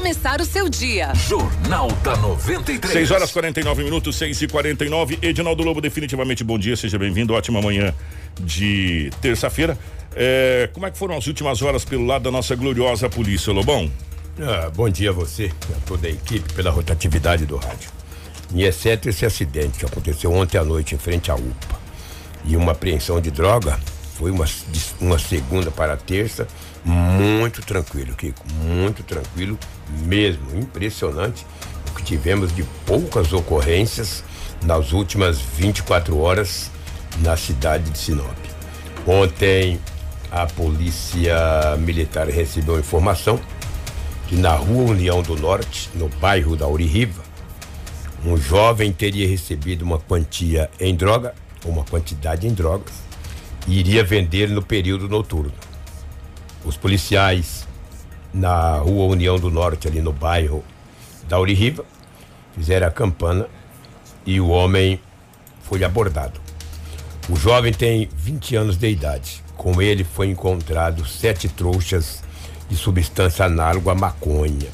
começar o seu dia. Jornal da 93. 6 horas 49 minutos, 6 e 49 Edinaldo Lobo, definitivamente bom dia, seja bem-vindo. Ótima manhã de terça-feira. É, como é que foram as últimas horas pelo lado da nossa gloriosa polícia, Lobão? Ah, bom dia a você, a toda a equipe, pela rotatividade do rádio. E exceto esse acidente que aconteceu ontem à noite em frente à UPA e uma apreensão de droga, foi uma, uma segunda para a terça, muito tranquilo, Kiko, muito tranquilo mesmo, impressionante o que tivemos de poucas ocorrências nas últimas 24 horas na cidade de Sinop. Ontem a polícia militar recebeu informação que na rua União do Norte, no bairro da Urihiva, um jovem teria recebido uma quantia em droga, uma quantidade em drogas, e iria vender no período noturno. Os policiais na rua União do Norte, ali no bairro da Urihiva, fizeram a campana e o homem foi abordado. O jovem tem 20 anos de idade. Com ele foi encontrado sete trouxas de substância análoga à maconha.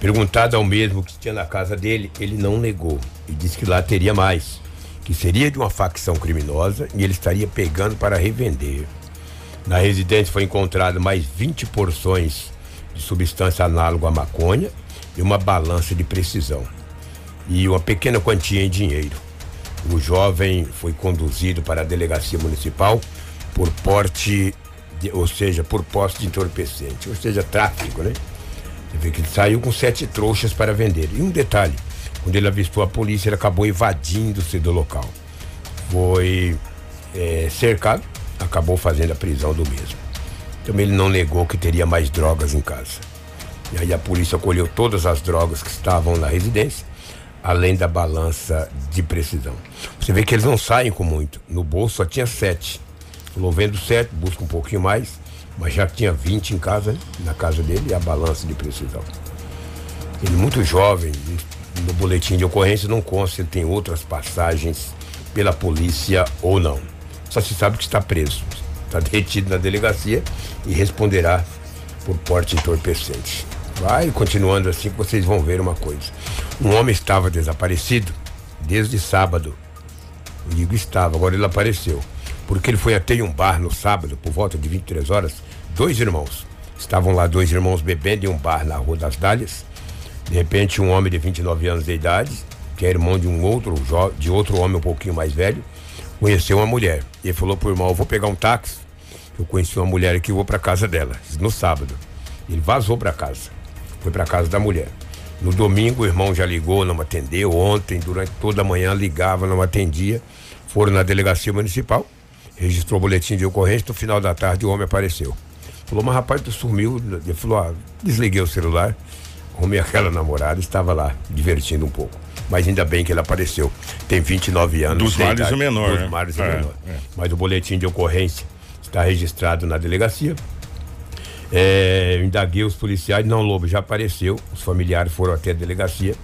Perguntado ao mesmo que tinha na casa dele, ele não negou e disse que lá teria mais, que seria de uma facção criminosa e ele estaria pegando para revender. Na residência foi encontrado mais 20 porções de substância análoga à maconha e uma balança de precisão e uma pequena quantia em dinheiro. O jovem foi conduzido para a delegacia municipal por porte de, ou seja, por posse de entorpecente, ou seja, tráfico, né? Você vê que ele saiu com sete trouxas para vender. E um detalhe, quando ele avistou a polícia, ele acabou evadindo-se do local. Foi é, cercado, acabou fazendo a prisão do mesmo. Também ele não negou que teria mais drogas em casa. E aí a polícia colheu todas as drogas que estavam na residência, além da balança de precisão. Você vê que eles não saem com muito. No bolso só tinha sete. Falou, vendo sete, busca um pouquinho mais, mas já tinha 20 em casa, na casa dele, e a balança de precisão. Ele muito jovem, no boletim de ocorrência não consta se tem outras passagens pela polícia ou não. Só se sabe que está preso, está detido na delegacia e responderá por porte entorpecente. Vai continuando assim que vocês vão ver uma coisa. Um homem estava desaparecido desde sábado. Eu digo estava, agora ele apareceu porque ele foi até um bar no sábado, por volta de 23 horas, dois irmãos. Estavam lá dois irmãos bebendo em um bar na Rua das Dálias. De repente, um homem de 29 anos de idade, que é irmão de um outro de outro homem um pouquinho mais velho, conheceu uma mulher. E ele falou pro irmão: "Eu vou pegar um táxi. Eu conheci uma mulher aqui, eu vou para casa dela, no sábado". Ele vazou para casa. Foi para casa da mulher. No domingo, o irmão já ligou, não atendeu. Ontem, durante toda a manhã, ligava, não atendia. Foram na delegacia municipal registrou o boletim de ocorrência, no final da tarde o homem apareceu. Falou, mas rapaz, tu sumiu. Ele falou, ah, desliguei o celular, arrumei aquela namorada, estava lá, divertindo um pouco. Mas ainda bem que ele apareceu. Tem 29 anos. Dos males o menor. Dos né? males o é, menor. É. Mas o boletim de ocorrência está registrado na delegacia. É, indaguei os policiais, não, Lobo, já apareceu. Os familiares foram até a delegacia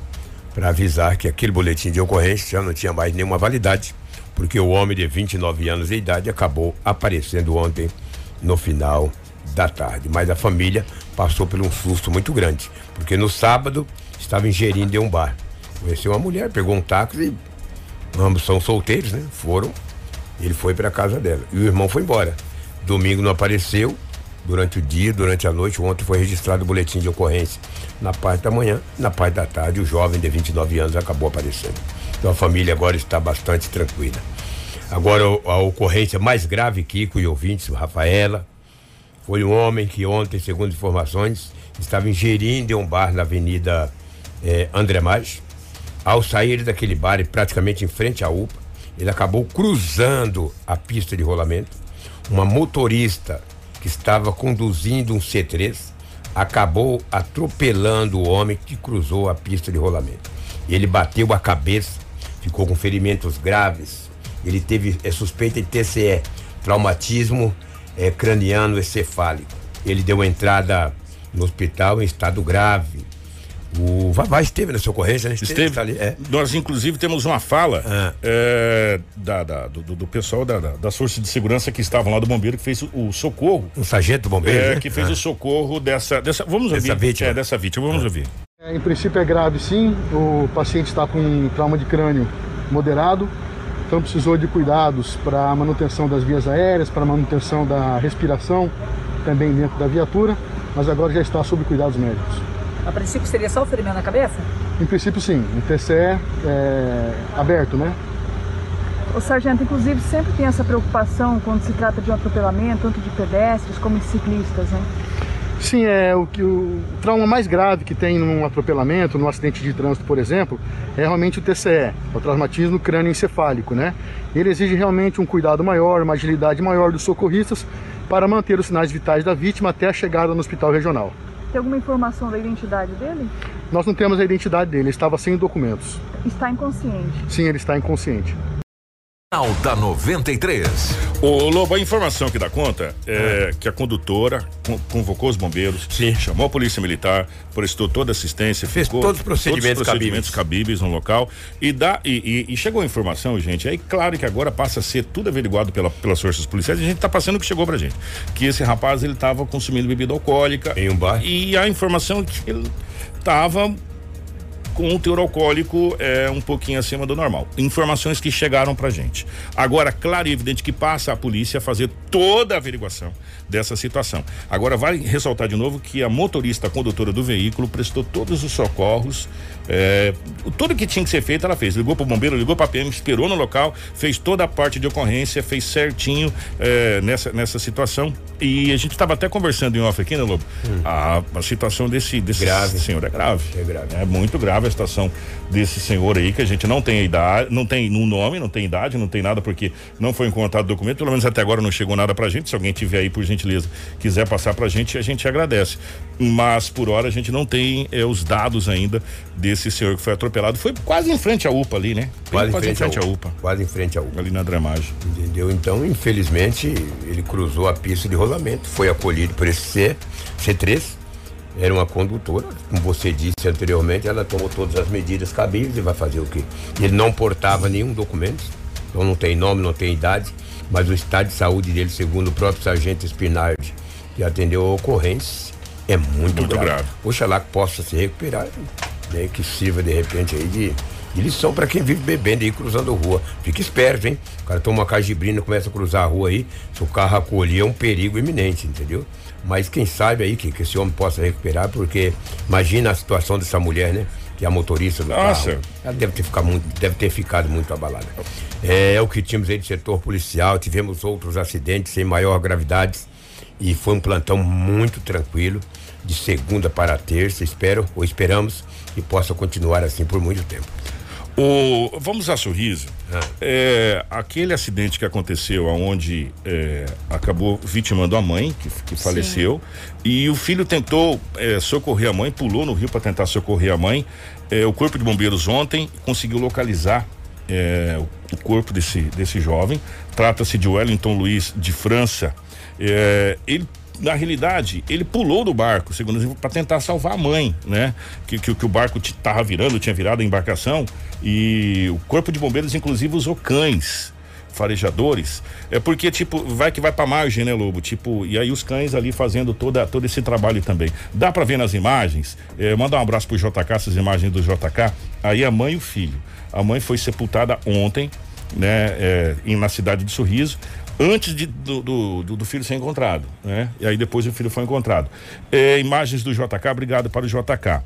para avisar que aquele boletim de ocorrência já não tinha mais nenhuma validade porque o homem de 29 anos de idade acabou aparecendo ontem no final da tarde. Mas a família passou por um susto muito grande, porque no sábado estava ingerindo em um bar. Conheceu uma mulher, pegou um táxi, ambos são solteiros, né? Foram, ele foi para casa dela e o irmão foi embora. Domingo não apareceu, durante o dia, durante a noite. Ontem foi registrado o boletim de ocorrência na parte da manhã, na parte da tarde, o jovem de 29 anos acabou aparecendo. Então a família agora está bastante tranquila. Agora a ocorrência mais grave, Kiko e ouvintes, Rafaela, foi um homem que ontem, segundo informações, estava ingerindo em um bar na Avenida eh, André Mais. Ao sair daquele bar, praticamente em frente à UPA, ele acabou cruzando a pista de rolamento. Uma motorista que estava conduzindo um C3 acabou atropelando o homem que cruzou a pista de rolamento. Ele bateu a cabeça ficou com ferimentos graves. Ele teve é, suspeita de TCE, traumatismo é, craniano encefálico. Ele deu entrada no hospital em estado grave. O Vavá esteve nessa ocorrência, né? Esteve. Ali, é. Nós, inclusive, temos uma fala ah. é, da, da do, do, pessoal da, da, das forças de segurança que estavam lá do bombeiro, que fez o, o socorro. O sargento bombeiro? É, né? que fez ah. o socorro dessa, dessa. Vamos ouvir. Dessa vítima. É, dessa vítima. Vamos ah. ouvir. É, em princípio é grave, sim. O paciente está com trauma de crânio moderado. Então precisou de cuidados para a manutenção das vias aéreas, para a manutenção da respiração, também dentro da viatura, mas agora já está sob cuidados médicos. A princípio seria só o ferimento na cabeça? Em princípio sim, o TCE é aberto, né? O sargento, inclusive, sempre tem essa preocupação quando se trata de um atropelamento, tanto de pedestres como de ciclistas, né? Sim, é o que o trauma mais grave que tem num atropelamento, num acidente de trânsito, por exemplo, é realmente o TCE, o traumatismo crânioencefálico, né? Ele exige realmente um cuidado maior, uma agilidade maior dos socorristas para manter os sinais vitais da vítima até a chegada no hospital regional. Tem alguma informação da identidade dele? Nós não temos a identidade dele, ele estava sem documentos. Está inconsciente? Sim, ele está inconsciente. Alta 93. O Lobo, a informação que dá conta é, é. que a condutora convocou os bombeiros, Sim. chamou a polícia militar, prestou toda a assistência, fez todos os procedimentos, todos os procedimentos cabíveis. cabíveis. no local e dá e, e, e, chegou a informação, gente. Aí claro que agora passa a ser tudo averiguado pela, pelas forças policiais. E a gente está passando o que chegou pra gente, que esse rapaz ele estava consumindo bebida alcoólica em um bar e a informação é que ele estava com um teor alcoólico é, um pouquinho acima do normal. Informações que chegaram pra gente. Agora, claro e evidente que passa a polícia a fazer toda a averiguação dessa situação. Agora, vale ressaltar de novo que a motorista, a condutora do veículo, prestou todos os socorros é, tudo que tinha que ser feito, ela fez. Ligou pro bombeiro, ligou pra PM, esperou no local, fez toda a parte de ocorrência, fez certinho é, nessa, nessa situação. E a gente estava até conversando em off aqui, né, Lobo? Hum. A, a, situação desse, desse grave. senhor é grave. É grave. É muito grave a situação desse senhor aí, que a gente não tem idade, não tem um nome, não tem idade, não tem nada, porque não foi encontrado documento, pelo menos até agora não chegou nada pra gente. Se alguém tiver aí, por gentileza, quiser passar pra gente, a gente agradece. Mas por hora a gente não tem é, os dados ainda desse senhor que foi atropelado. Foi quase em frente à UPA ali, né? Quase, quase em frente, à, UPA. UPA. Quase em frente à UPA. Ali na dramagem. Entendeu? Então, infelizmente, ele cruzou a pista de rolamento, foi acolhido por esse C, C3. Era uma condutora, como você disse anteriormente, ela tomou todas as medidas cabíveis e vai fazer o quê? Ele não portava nenhum documento, então não tem nome, não tem idade, mas o estado de saúde dele, segundo o próprio sargento Spinardi, que atendeu a ocorrência, é muito, muito grave. grave. Oxalá que possa se recuperar né, que sirva de repente aí de, de lição para quem vive bebendo e cruzando a rua. Fique esperto, hein? O cara toma uma cajibrina, começa a cruzar a rua aí, se o carro acolher é um perigo iminente, entendeu? Mas quem sabe aí que, que esse homem possa recuperar, porque imagina a situação dessa mulher, né? Que é a motorista do Nossa. carro. Ela deve ter, ficado muito, deve ter ficado muito abalada. É, é o que tínhamos aí de setor policial, tivemos outros acidentes sem maior gravidade e foi um plantão muito tranquilo de segunda para terça, espero ou esperamos que possa continuar assim por muito tempo. O, vamos a sorriso. Ah. É, aquele acidente que aconteceu, onde é, acabou vitimando a mãe, que, que faleceu, e o filho tentou é, socorrer a mãe, pulou no rio para tentar socorrer a mãe. É, o corpo de bombeiros ontem conseguiu localizar é, o corpo desse, desse jovem. Trata-se de Wellington Luiz de França. É, ele na realidade, ele pulou do barco, segundo para tentar salvar a mãe, né? Que, que, que o barco estava virando, tinha virado a embarcação e o corpo de bombeiros, inclusive, usou cães farejadores, é porque tipo vai que vai para margem, né, Lobo? Tipo e aí os cães ali fazendo toda todo esse trabalho também. Dá para ver nas imagens. É, mandar um abraço pro JK, essas imagens do JK. Aí a mãe e o filho. A mãe foi sepultada ontem, né, é, na cidade de Sorriso antes de, do, do, do, filho ser encontrado, né? E aí depois o filho foi encontrado. É, imagens do JK, obrigado para o JK.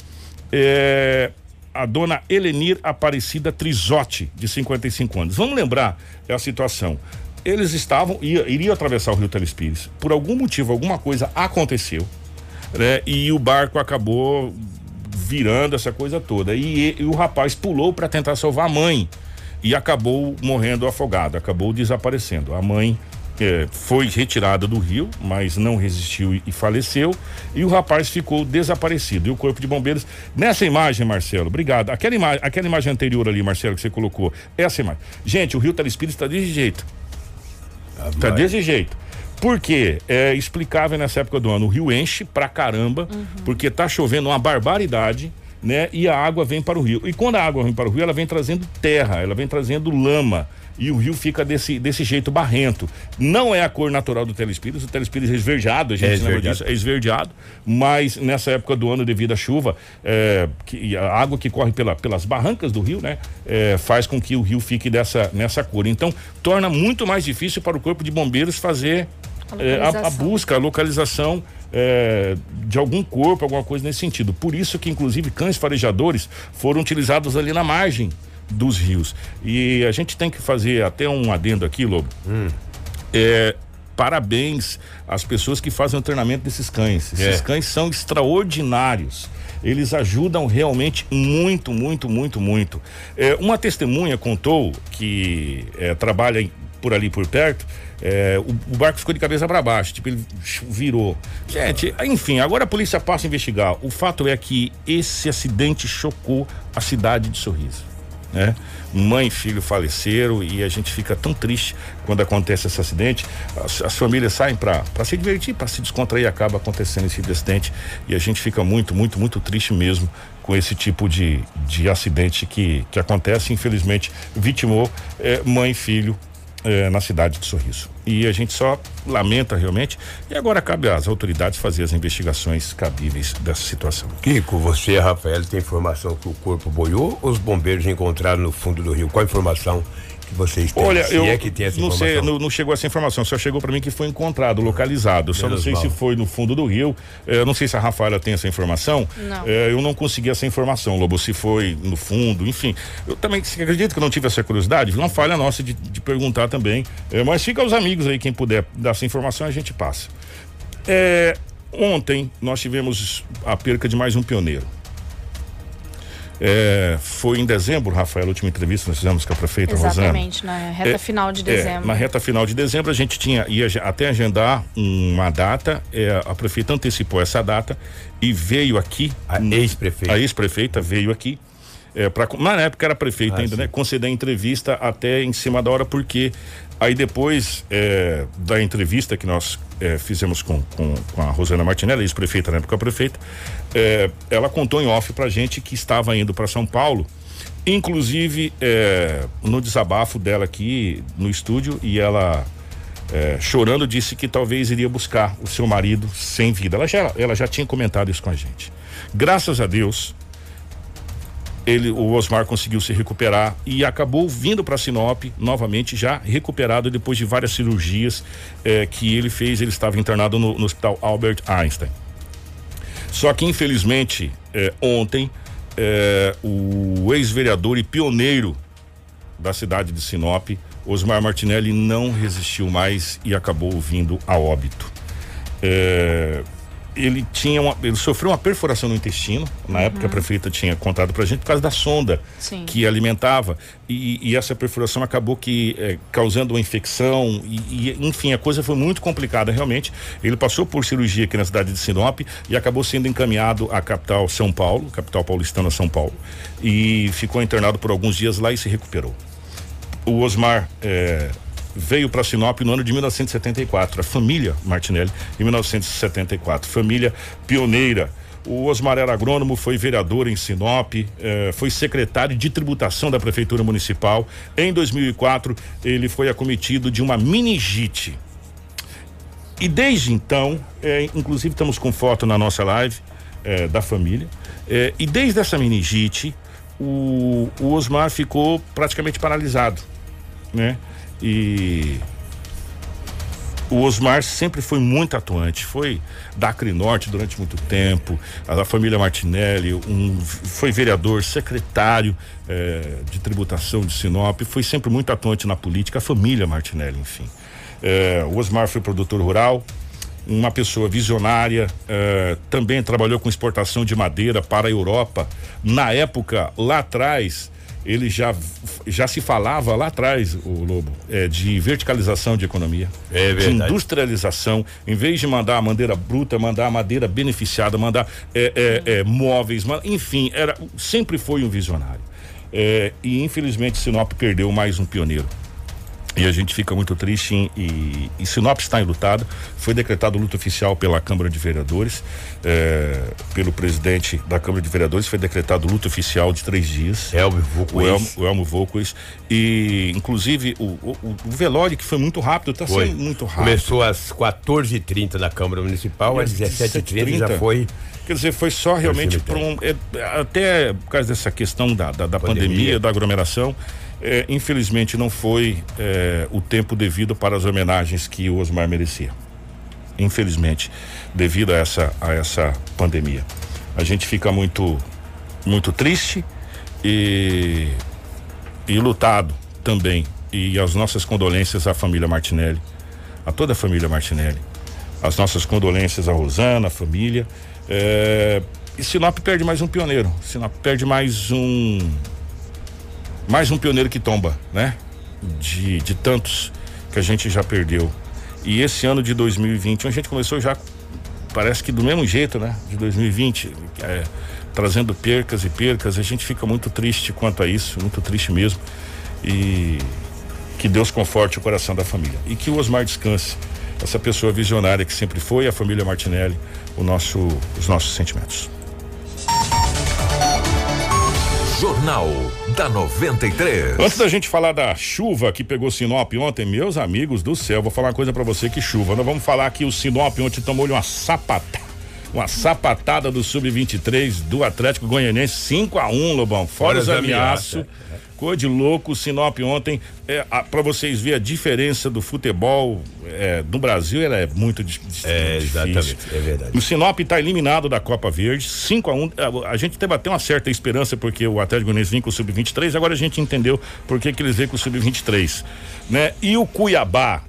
É, a dona Elenir Aparecida Trizotti, de 55 anos. Vamos lembrar a situação. Eles estavam, ia, iriam atravessar o rio Telespires. Por algum motivo, alguma coisa aconteceu, né? E o barco acabou virando essa coisa toda. E, e o rapaz pulou para tentar salvar a mãe e acabou morrendo afogado, acabou desaparecendo. A mãe é, foi retirada do rio, mas não resistiu e, e, faleceu, e o rapaz ficou desaparecido. E o corpo de bombeiros, nessa imagem, Marcelo, obrigado. Aquela, ima aquela imagem anterior ali, Marcelo, que você colocou, essa imagem. Gente, o rio Telespírito está desse jeito. Está desse jeito. Porque é explicável nessa época do ano, o rio enche pra caramba, uhum. porque tá chovendo uma barbaridade né? E a água vem para o rio. E quando a água vem para o rio, ela vem trazendo terra, ela vem trazendo lama e o rio fica desse, desse jeito barrento. Não é a cor natural do telespires, o telespires é esverdeado, a gente É lembra esverdeado. disso, é esverdeado, mas nessa época do ano, devido à chuva, é, que, a água que corre pela, pelas barrancas do rio, né, é, faz com que o rio fique dessa, nessa cor. Então, torna muito mais difícil para o corpo de bombeiros fazer A é, a, a localização. busca, a localização é, de algum corpo, alguma coisa nesse sentido. Por isso que, inclusive, cães farejadores foram utilizados ali na margem dos rios. E a gente tem que fazer até um adendo aqui, Lobo. É, parabéns às pessoas que fazem o treinamento desses cães. Esses É. cães são extraordinários. Eles ajudam realmente muito, muito, muito, muito. É, uma testemunha contou que é, trabalha por ali por perto. É, o, o barco ficou de cabeça para baixo, tipo, ele virou. Gente, enfim, agora a polícia passa a investigar. O fato é que esse acidente chocou a cidade de Sorriso né? Mãe e filho faleceram e a gente fica tão triste quando acontece esse acidente. As, as famílias saem para se divertir, para se descontrair, acaba acontecendo esse acidente e a gente fica muito, muito, muito triste mesmo com esse tipo de, de acidente que, que acontece. Infelizmente, vitimou eh, mãe e filho eh, na cidade de Sorriso. E a gente só lamenta realmente. E agora cabe às autoridades fazer as investigações cabíveis dessa situação. Kiko, você, Rafael, tem informação que o corpo boiou ou os bombeiros encontraram no fundo do rio? Qual a informação que vocês têm? Olha, Se eu é que tem essa não informação. sei, não, não chegou essa informação, só chegou para mim que foi encontrado, localizado. Eu só Menos não sei mal. se foi no fundo do rio. Eu não sei se a Rafaela tem essa informação. Não. Eh, eu não consegui essa informação, Lobo, se foi no fundo, enfim. Eu também você acredito que eu não tive essa curiosidade, uma falha nossa de, de perguntar também. Eh, mas fica aos amigos aí, quem puder dar essa informação, a gente passa. É, ontem nós tivemos a perca de mais um pioneiro. É, foi em dezembro, Rafael, a última entrevista que nós fizemos com a prefeita Rosana. Exatamente, na reta É, final de É, dezembro. na reta final de dezembro a gente tinha ia até agendar uma data, é, a prefeita antecipou essa data e veio aqui A ex-prefeita. a ex-prefeita veio aqui é, para na época era prefeita Ah, ainda, sim. né? Conceder a entrevista até em cima da hora porque aí depois é, da entrevista que nós é, fizemos com, com, com a Rosana Martinelli, ex-prefeita na época prefeita, é, ela contou em off pra gente que estava indo para São Paulo Inclusive, é, no desabafo dela aqui no estúdio, e ela é, chorando disse que talvez iria buscar o seu marido sem vida. Ela já, ela já tinha comentado isso com a gente. Graças a Deus, ele, o Osmar conseguiu se recuperar e acabou vindo para Sinop novamente, já recuperado depois de várias cirurgias eh, que ele fez. Ele estava internado no, no hospital Albert Einstein. Só que, infelizmente, eh, ontem, eh, o ex-vereador e pioneiro da cidade de Sinop, Osmar Martinelli, não resistiu mais e acabou vindo a óbito. É, ele tinha uma, ele sofreu uma perfuração no intestino. Na época a prefeita tinha contado pra gente por causa da sonda Sim. que alimentava. E, e essa perfuração acabou que eh, causando uma infecção e, e, enfim a coisa foi muito complicada realmente. Ele passou por cirurgia aqui na cidade de Sinop e acabou sendo encaminhado à capital São Paulo capital paulistana São Paulo e ficou internado por alguns dias lá e se recuperou. O Osmar eh, veio para Sinop no ano de 1974, a família Martinelli, em 1974, família pioneira. O Osmar era agrônomo, foi vereador em Sinop, eh, foi secretário de tributação da Prefeitura Municipal. Em 2004, ele foi acometido de uma meningite. E desde então, eh, inclusive estamos com foto na nossa live eh, da família, eh, e desde essa meningite, o, o Osmar ficou praticamente paralisado, né? E o Osmar sempre foi muito atuante, foi da Acre Norte durante muito tempo, a família Martinelli, um, foi vereador, secretário eh, de tributação de Sinop, foi sempre muito atuante na política, a família Martinelli, enfim. Eh, o Osmar foi produtor rural, uma pessoa visionária, eh, também trabalhou com exportação de madeira para a Europa. Na época, lá atrás, ele já, já se falava lá atrás, o Lobo, eh, de verticalização de economia, É de industrialização. Em vez de mandar a madeira bruta, mandar a madeira beneficiada, mandar eh, eh, eh, móveis, enfim, era, sempre foi um visionário. Eh, e infelizmente Sinop perdeu mais um pioneiro. E a gente fica muito triste em, e, e Sinop está enlutado. Foi decretado luto oficial pela Câmara de Vereadores, é, pelo presidente da Câmara de Vereadores, foi decretado luto oficial de três dias. Elmo O Vulcoes. Elmo, o Elmo Volquez. E, inclusive, o, o, o velório, que foi muito rápido, está sendo muito rápido. Começou às 14h30 na Câmara Municipal, às 17h30 já 17h30. foi. Quer dizer, foi só realmente por um. é, até por causa dessa questão da, da, da pandemia. Pandemia. da aglomeração. É, infelizmente não foi é, o tempo devido para as homenagens que o Osmar merecia. Infelizmente, devido a essa, a essa pandemia. A gente fica muito, muito triste e, e lutado também. E as nossas condolências à família Martinelli, a toda a família Martinelli. As nossas condolências à Rosana, à família. É, e Sinop perde mais um pioneiro. Sinop perde mais um. Mais um pioneiro que tomba, né? De, de tantos que a gente já perdeu. E esse ano de 2021 a gente começou já, parece que do mesmo jeito, né? De 2020, é, trazendo percas e percas. A gente fica muito triste quanto a isso, muito triste mesmo. E que Deus conforte o coração da família. E que o Osmar descanse. Essa pessoa visionária que sempre foi, a família Martinelli, o nosso, os nossos sentimentos. Jornal da 93. Antes da gente falar da chuva que pegou Sinop ontem, meus amigos do céu, vou falar uma coisa pra você que chuva. Nós vamos falar que o Sinop ontem tomou-lhe uma sapatada. Uma sapatada do Sub-23 do Atlético Goianense, 5 a 1 Lobão. Fora, Fora os os ameaços. ameaças, Coisa de louco, o Sinop ontem, é, a, pra vocês verem a diferença do futebol é, no Brasil, ela é muito É, difícil. exatamente, é verdade. O Sinop está eliminado da Copa Verde, 5 a 1 a, a gente teve até uma certa esperança porque o Atlético Goianiense vinha com o Sub-23, agora a gente entendeu por que, que eles veem com o Sub-23, né? E o Cuiabá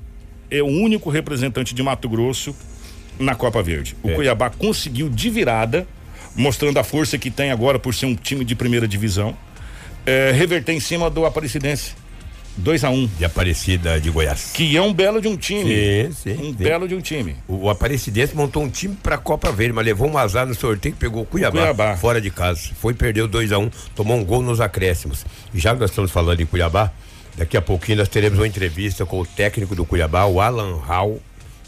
é o único representante de Mato Grosso na Copa Verde. O É. Cuiabá conseguiu de virada, mostrando a força que tem agora por ser um time de primeira divisão, é, reverter em cima do Aparecidense. 2 a 1 De Aparecida de Goiás. que é um belo de um time. Sim, sim, um sim. belo de um time. O, o Aparecidense montou um time pra Copa Verde, mas levou um azar no sorteio que pegou o Cuiabá, Cuiabá. fora de casa. Foi, perdeu 2 a 1 tomou um gol nos acréscimos. E já que nós estamos falando em Cuiabá, daqui a pouquinho nós teremos uma entrevista com o técnico do Cuiabá, o Alan Hall.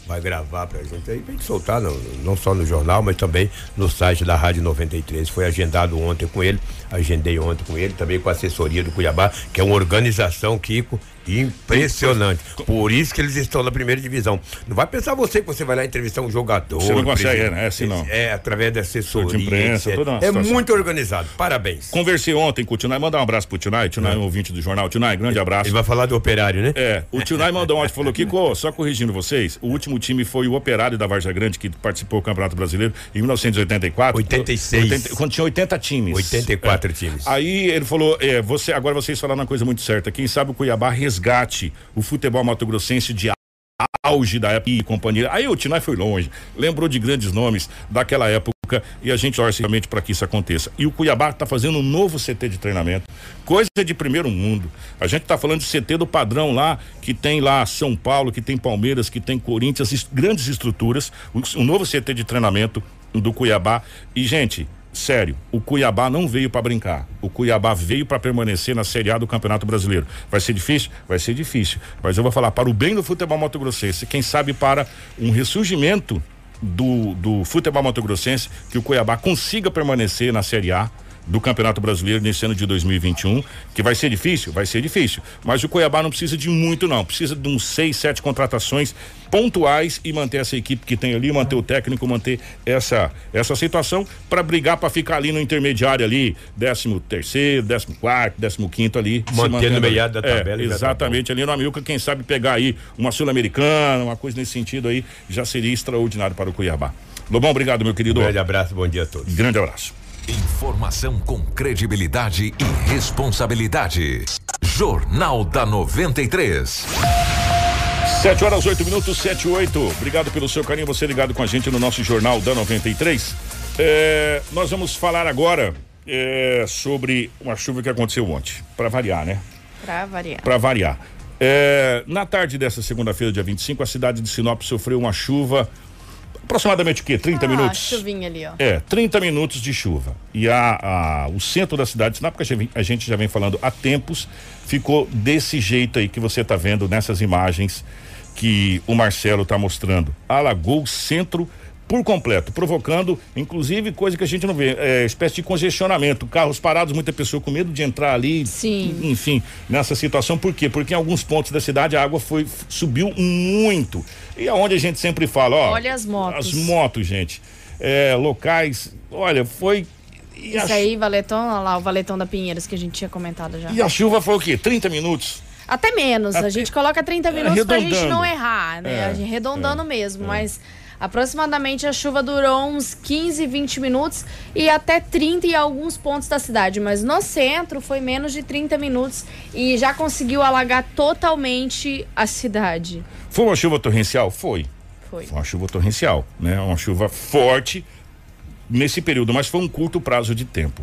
Vai gravar pra gente aí, pra gente soltar, não, não só no jornal, mas também no site da Rádio 93. Foi agendado ontem com ele, agendei ontem com ele, também com a assessoria do Cuiabá, que é uma organização, Kiko, impressionante. Por isso que eles estão na primeira divisão. Não vai pensar você que você vai lá entrevistar um jogador. Você não consegue, né? É assim não. É, através da assessoria. De imprensa, etc. toda uma É situação. muito organizado. Parabéns. Conversei ontem com o Tunai, mandar um abraço pro Tunai, Tunai é um ouvinte do jornal. Tunai, grande abraço. Ele vai falar do operário, né? É, o Tunai mandou um e falou, Kiko, só corrigindo vocês, o último time foi o Operário da Varja Grande, que participou do Campeonato Brasileiro em 1984. 86. 80, quando tinha 80 times. 84 times. Aí ele falou, é, você, agora vocês falaram uma coisa muito certa, quem sabe o Cuiabá resgate o futebol mato-grossense de auge da época e companhia. Aí o Tinai foi longe, lembrou de grandes nomes daquela época e a gente torce realmente para que isso aconteça. E o Cuiabá está fazendo um novo CT de treinamento, coisa de primeiro mundo. A gente está falando de CT do padrão lá, que tem lá São Paulo, que tem Palmeiras, que tem Corinthians, es- grandes estruturas, um novo CT de treinamento do Cuiabá. E, gente, Sério, o Cuiabá não veio para brincar. O Cuiabá veio para permanecer na Série A do Campeonato Brasileiro. Vai ser difícil? Vai ser difícil. Mas eu vou falar para o bem do futebol mato-grossense, quem sabe para um ressurgimento do, do futebol mato-grossense, que o Cuiabá consiga permanecer na Série A do Campeonato Brasileiro nesse ano de 2021, que vai ser difícil? Vai ser difícil. Mas o Cuiabá não precisa de muito, não. Precisa de uns seis, sete contratações pontuais e manter essa equipe que tem ali, manter o técnico, manter essa, essa situação para brigar para ficar ali no intermediário ali, décimo terceiro, décimo quarto, décimo quinto ali. mantendo no meado da É, tabela tá exatamente, ali no Amilca, quem sabe pegar aí uma Sul-Americana, uma coisa nesse sentido aí, já seria extraordinário para o Cuiabá. Lobão, obrigado, meu querido. Um grande abraço, bom dia a todos. Grande abraço. Informação com credibilidade e responsabilidade. Jornal da 93. 7 horas, 8 minutos, 7 e 8. Obrigado pelo seu carinho, você ligado com a gente no nosso Jornal da 93. É, nós vamos falar agora é, sobre uma chuva que aconteceu ontem, para variar, né? Pra variar. Para variar. É, na tarde dessa segunda-feira, dia 25, a cidade de Sinop sofreu uma chuva aproximadamente o quê? 30 ah, minutos? chuvinha ali, ó. É, 30 minutos de chuva. E a, a, o centro da cidade, Sinop, que a gente já vem falando há tempos, ficou desse jeito aí que você está vendo nessas imagens que o Marcelo está mostrando. Alagou o centro por completo, provocando, inclusive, coisa que a gente não vê, é, espécie de congestionamento, carros parados, muita pessoa com medo de entrar ali, Sim. enfim, nessa situação, por quê? Porque em alguns pontos da cidade a água foi, subiu muito, e aonde a gente sempre fala, ó. Olha as motos. As motos, gente, é, locais, olha, foi e Isso a... aí, Valetão, olha lá, o Valetão da Pinheiros que a gente tinha comentado já. E a chuva foi o quê? 30 minutos? Até menos, Até... a gente coloca 30 minutos é, pra gente não errar, né? É, arredondando é, mesmo, é. mas Aproximadamente a chuva durou uns 15, 20 minutos e até 30 em alguns pontos da cidade, mas no centro foi menos de 30 minutos e já conseguiu alagar totalmente a cidade. Foi uma chuva torrencial? Foi. Foi. Foi uma chuva torrencial, né? Uma chuva forte nesse período, mas foi um curto prazo de tempo.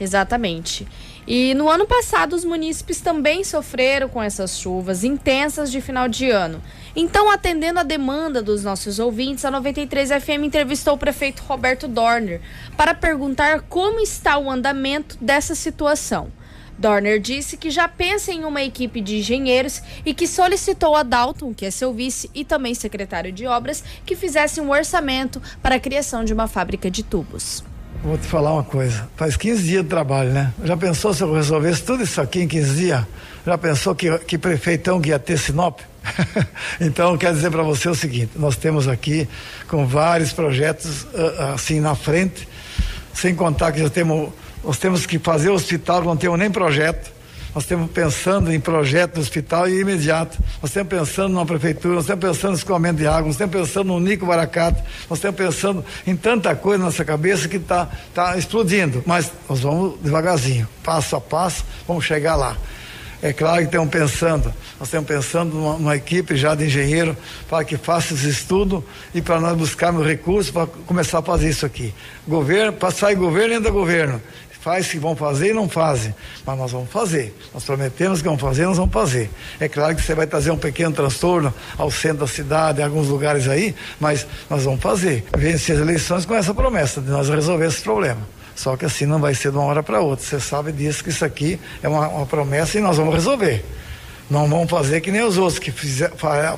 Exatamente. E no ano passado, os munícipes também sofreram com essas chuvas intensas de final de ano. Então, atendendo a demanda dos nossos ouvintes, a 93 FM entrevistou o prefeito Roberto Dorner para perguntar como está o andamento dessa situação. Dorner disse que já pensa em uma equipe de engenheiros e que solicitou a Dalton, que é seu vice e também secretário de obras, que fizesse um orçamento para a criação de uma fábrica de tubos. Vou te falar uma coisa. Faz 15 dias de trabalho, né? Já pensou se eu resolvesse tudo isso aqui em 15 dias? Já pensou que, que prefeitão que ia ter Sinop? então, quero dizer para você o seguinte: nós temos aqui com vários projetos uh, assim na frente, sem contar que já temos, nós temos que fazer o hospital, não temos nem projeto. Nós estamos pensando em projeto do hospital e imediato. Nós estamos pensando na prefeitura, nós estamos pensando no escoamento de água, nós estamos pensando no Nico Baracato, nós estamos pensando em tanta coisa na nossa cabeça que está tá explodindo. Mas nós vamos devagarzinho, passo a passo, vamos chegar lá. É claro que estamos pensando, nós estamos pensando numa, numa equipe já de engenheiro para que faça esse estudo e para nós buscarmos recursos para começar a fazer isso aqui. Governo, para sair governo, entra governo faz que vão fazer e não fazem. Mas nós vamos fazer. Nós prometemos que vamos fazer, nós vamos fazer. É claro que você vai trazer um pequeno transtorno ao centro da cidade, em alguns lugares aí, mas nós vamos fazer. Vencer as eleições com essa promessa de nós resolver esse problema. Só que assim não vai ser de uma hora para outra. Você sabe disso que isso aqui é uma, uma promessa e nós vamos resolver. Não vão fazer que nem os outros que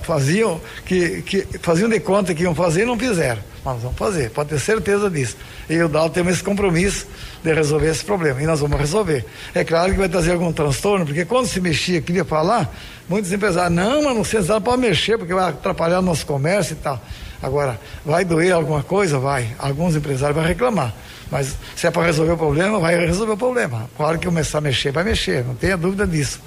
faziam, que, que faziam de conta que iam fazer e não fizeram. Mas nós vamos fazer, pode ter certeza disso. E o Dal tem esse compromisso de resolver esse problema. E nós vamos resolver. É claro que vai trazer algum transtorno, porque quando se mexia, queria falar, muitos empresários, não, mas não sei se pode mexer, porque vai atrapalhar o nosso comércio e tal. Agora, vai doer alguma coisa? Vai. Alguns empresários vão reclamar. Mas se é para resolver o problema, vai resolver o problema. Claro que começar a mexer, vai mexer, não tenha dúvida disso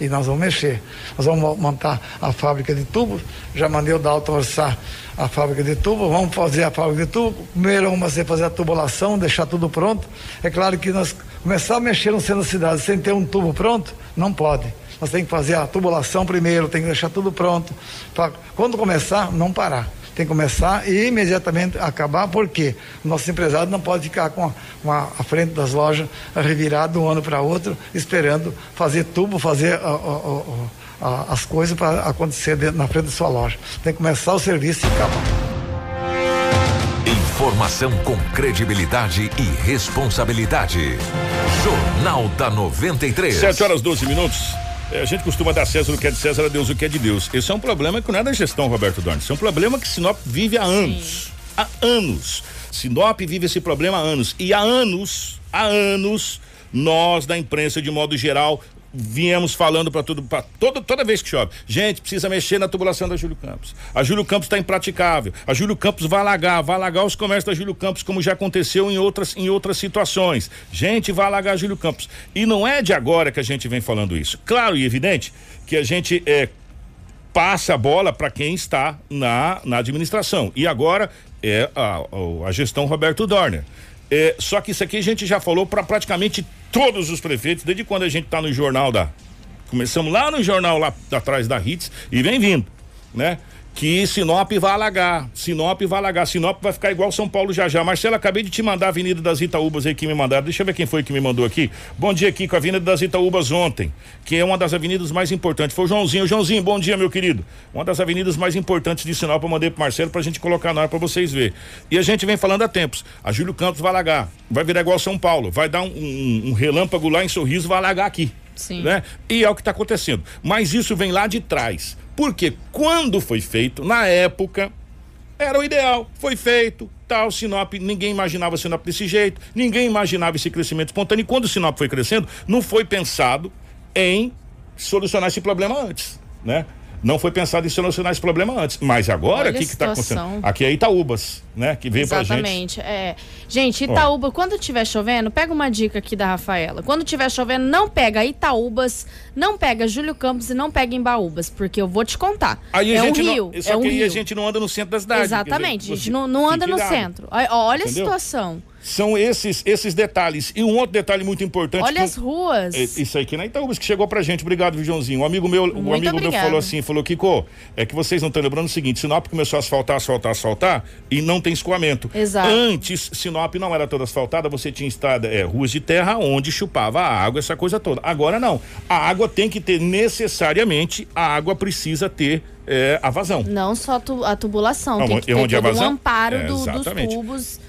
e nós vamos mexer. Nós vamos montar a fábrica de tubos, já mandei o Dalton orçar a fábrica de tubos, vamos fazer a fábrica de tubos, primeiro vamos fazer a tubulação, deixar tudo pronto. É claro que nós começar a mexer no centro da cidade sem ter um tubo pronto, não pode. Nós temos que fazer a tubulação primeiro, tem que deixar tudo pronto. Quando começar, não parar tem que começar e imediatamente acabar, porque nosso empresário não pode ficar com a, com a, a frente das lojas revirado de um ano para outro, esperando fazer tubo, fazer as coisas para acontecer dentro, na frente da sua loja. Tem que começar o serviço e acabar. Informação com credibilidade e responsabilidade. Jornal da 93. 7 horas 12 minutos. É, a gente costuma dar César o que é de César, a Deus o que é de Deus. Esse é um problema que não é da gestão, Roberto Dornes. Esse é um problema que Sinop vive há anos. Sim. Há anos. Sinop vive esse problema há anos. E há anos, há anos, nós da imprensa, de modo geral, viemos falando para tudo, para toda, toda vez que chove. Gente, precisa mexer na tubulação da Júlio Campos. A Júlio Campos está impraticável. A Júlio Campos vai alagar, vai alagar os comércios da Júlio Campos, como já aconteceu em outras, em outras situações. Gente, vai alagar a Júlio Campos. E não é de agora que a gente vem falando isso. Claro e evidente que a gente é, passa a bola para quem está na, na administração. E agora é a, a gestão Roberto Dorner. É, só que isso aqui a gente já falou para praticamente todos os prefeitos, desde quando a gente está no jornal da. Começamos lá no jornal lá atrás da Hits e vem vindo, né? Que Sinop vai alagar. Sinop vai alagar. Sinop vai ficar igual São Paulo já já. Marcelo, acabei de te mandar a Avenida das Itaúbas aí que me mandaram. Deixa eu ver quem foi que me mandou aqui. Bom dia aqui com a Avenida das Itaúbas ontem, que é uma das avenidas mais importantes. Foi o Joãozinho. Joãozinho, bom dia, meu querido. Uma das avenidas mais importantes de Sinop, eu mandei pro Marcelo pra gente colocar na hora pra vocês ver. E a gente vem falando há tempos. A Júlio Campos vai alagar. Vai virar igual São Paulo. Vai dar um, um, um relâmpago lá em Sorriso, vai alagar aqui. Sim. Né? E é o que está acontecendo. Mas isso vem lá de trás. Porque quando foi feito, na época, era o ideal. Foi feito, tal, Sinop, ninguém imaginava Sinop desse jeito, ninguém imaginava esse crescimento espontâneo. E quando o Sinop foi crescendo, não foi pensado em solucionar esse problema antes, né? Não foi pensado em solucionar esse problema antes. Mas agora, o que está acontecendo? Aqui é Itaúbas, né? Que veio pra gente. Exatamente. É. Gente, Itaúba, quando tiver chovendo, pega uma dica aqui da Rafaela. Quando tiver chovendo, não pega Itaúbas, não pega Júlio Campos e não pega Embaúbas, porque eu vou te contar. Aí é um rio. Não, só é um que aí rio. a gente não anda no centro da cidade. Exatamente, dizer, a gente não, não anda no centro. Olha Entendeu? a situação. São esses esses detalhes. E um outro detalhe muito importante. Olha as ruas. É, isso aí que na Itaúbas que chegou pra gente. Obrigado, Joãozinho. Um amigo meu, muito um amigo obrigado. meu falou assim, falou, Kiko, é que vocês não estão lembrando o seguinte, Sinop começou a asfaltar, asfaltar, asfaltar e não tem escoamento. Exato. Antes, Sinop não era toda asfaltada, você tinha estrada, é, ruas de terra onde chupava a água, essa coisa toda. Agora não. A água tem que ter necessariamente, a água precisa ter é, a vazão. Não só tu, a tubulação, não, tem que ter onde a vazão? um amparo é, do, dos tubos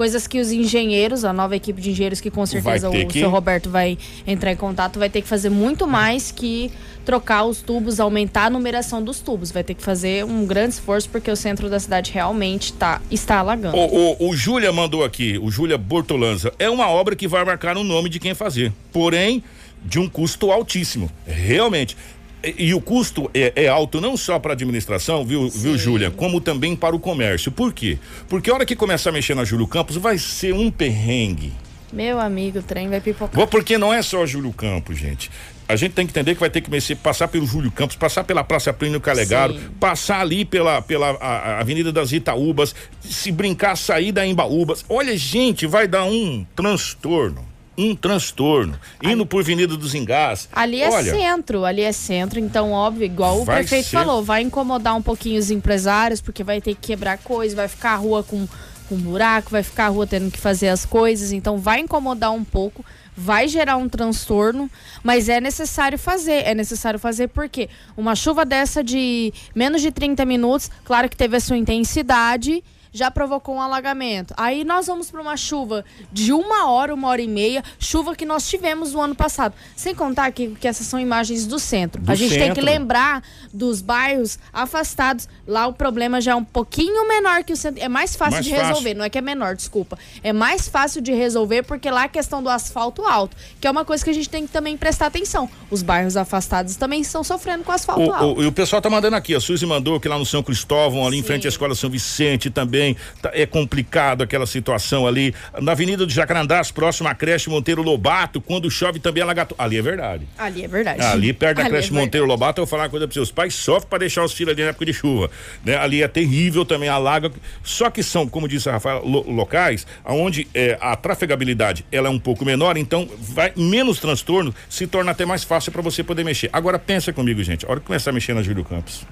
coisas que os engenheiros, a nova equipe de engenheiros que com certeza o que... seu Roberto vai entrar em contato, vai ter que fazer muito mais que trocar os tubos, aumentar a numeração dos tubos. Vai ter que fazer um grande esforço porque o centro da cidade realmente tá, está alagando. O, o, o Júlia mandou aqui, o Júlia Bortolanza. É uma obra que vai marcar o nome de quem fazer. Porém, de um custo altíssimo. Realmente. E, e o custo é, é, alto não só para a administração, viu, viu, Júlia, como também para o comércio. Por quê? Porque a hora que começar a mexer na Júlio Campos vai ser um perrengue. Meu amigo, o trem vai pipocar. Porque não é só Júlio Campos, gente. A gente tem que entender que vai ter que mexer, passar pelo Júlio Campos, passar pela Praça Plínio Calegaro, Sim. passar ali pela, pela a, a Avenida das Itaúbas, se brincar, sair da Embaúbas. Olha, gente, vai dar um transtorno um transtorno. Indo por Avenida dos Engás. Ali é Olha, centro, ali é centro, então óbvio, igual o prefeito ser... falou, vai incomodar um pouquinho os empresários, porque vai ter que quebrar coisas, vai ficar a rua com, com buraco, vai ficar a rua tendo que fazer as coisas, então vai incomodar um pouco, vai gerar um transtorno, mas é necessário fazer. É necessário fazer porque uma chuva dessa de menos de 30 minutos, claro que teve a sua intensidade já provocou um alagamento. Aí nós vamos para uma chuva de uma hora, uma hora e meia, chuva que nós tivemos no ano passado. Sem contar que, que essas são imagens do centro. Do a gente centro. tem que lembrar dos bairros afastados. Lá o problema já é um pouquinho menor que o centro. É mais fácil mais de fácil. resolver. Não é que é menor, desculpa. É mais fácil de resolver porque lá a questão do asfalto alto, que é uma coisa que a gente tem que também prestar atenção. Os bairros afastados também estão sofrendo com asfalto o, alto. O, e o pessoal tá mandando aqui, a Suzy mandou que lá no São Cristóvão, ali Sim. em frente à Escola São Vicente também também tá, é complicado aquela situação ali. Na Avenida do Jacarandás, próximo à creche Monteiro Lobato, quando chove também alaga. Ali é verdade. Ali é verdade. Ali perto da Ali creche é Monteiro Lobato, eu vou falar uma coisa para seus pais, sofrem para deixar os filhos ali na época de chuva. Né? Ali é terrível também, alaga. Só que são, como disse a Rafael, lo, locais onde é, a trafegabilidade ela é um pouco menor, então vai menos transtorno, se torna até mais fácil para você poder mexer. Agora pensa comigo, gente, a hora que começar a mexer na Júlio Campos.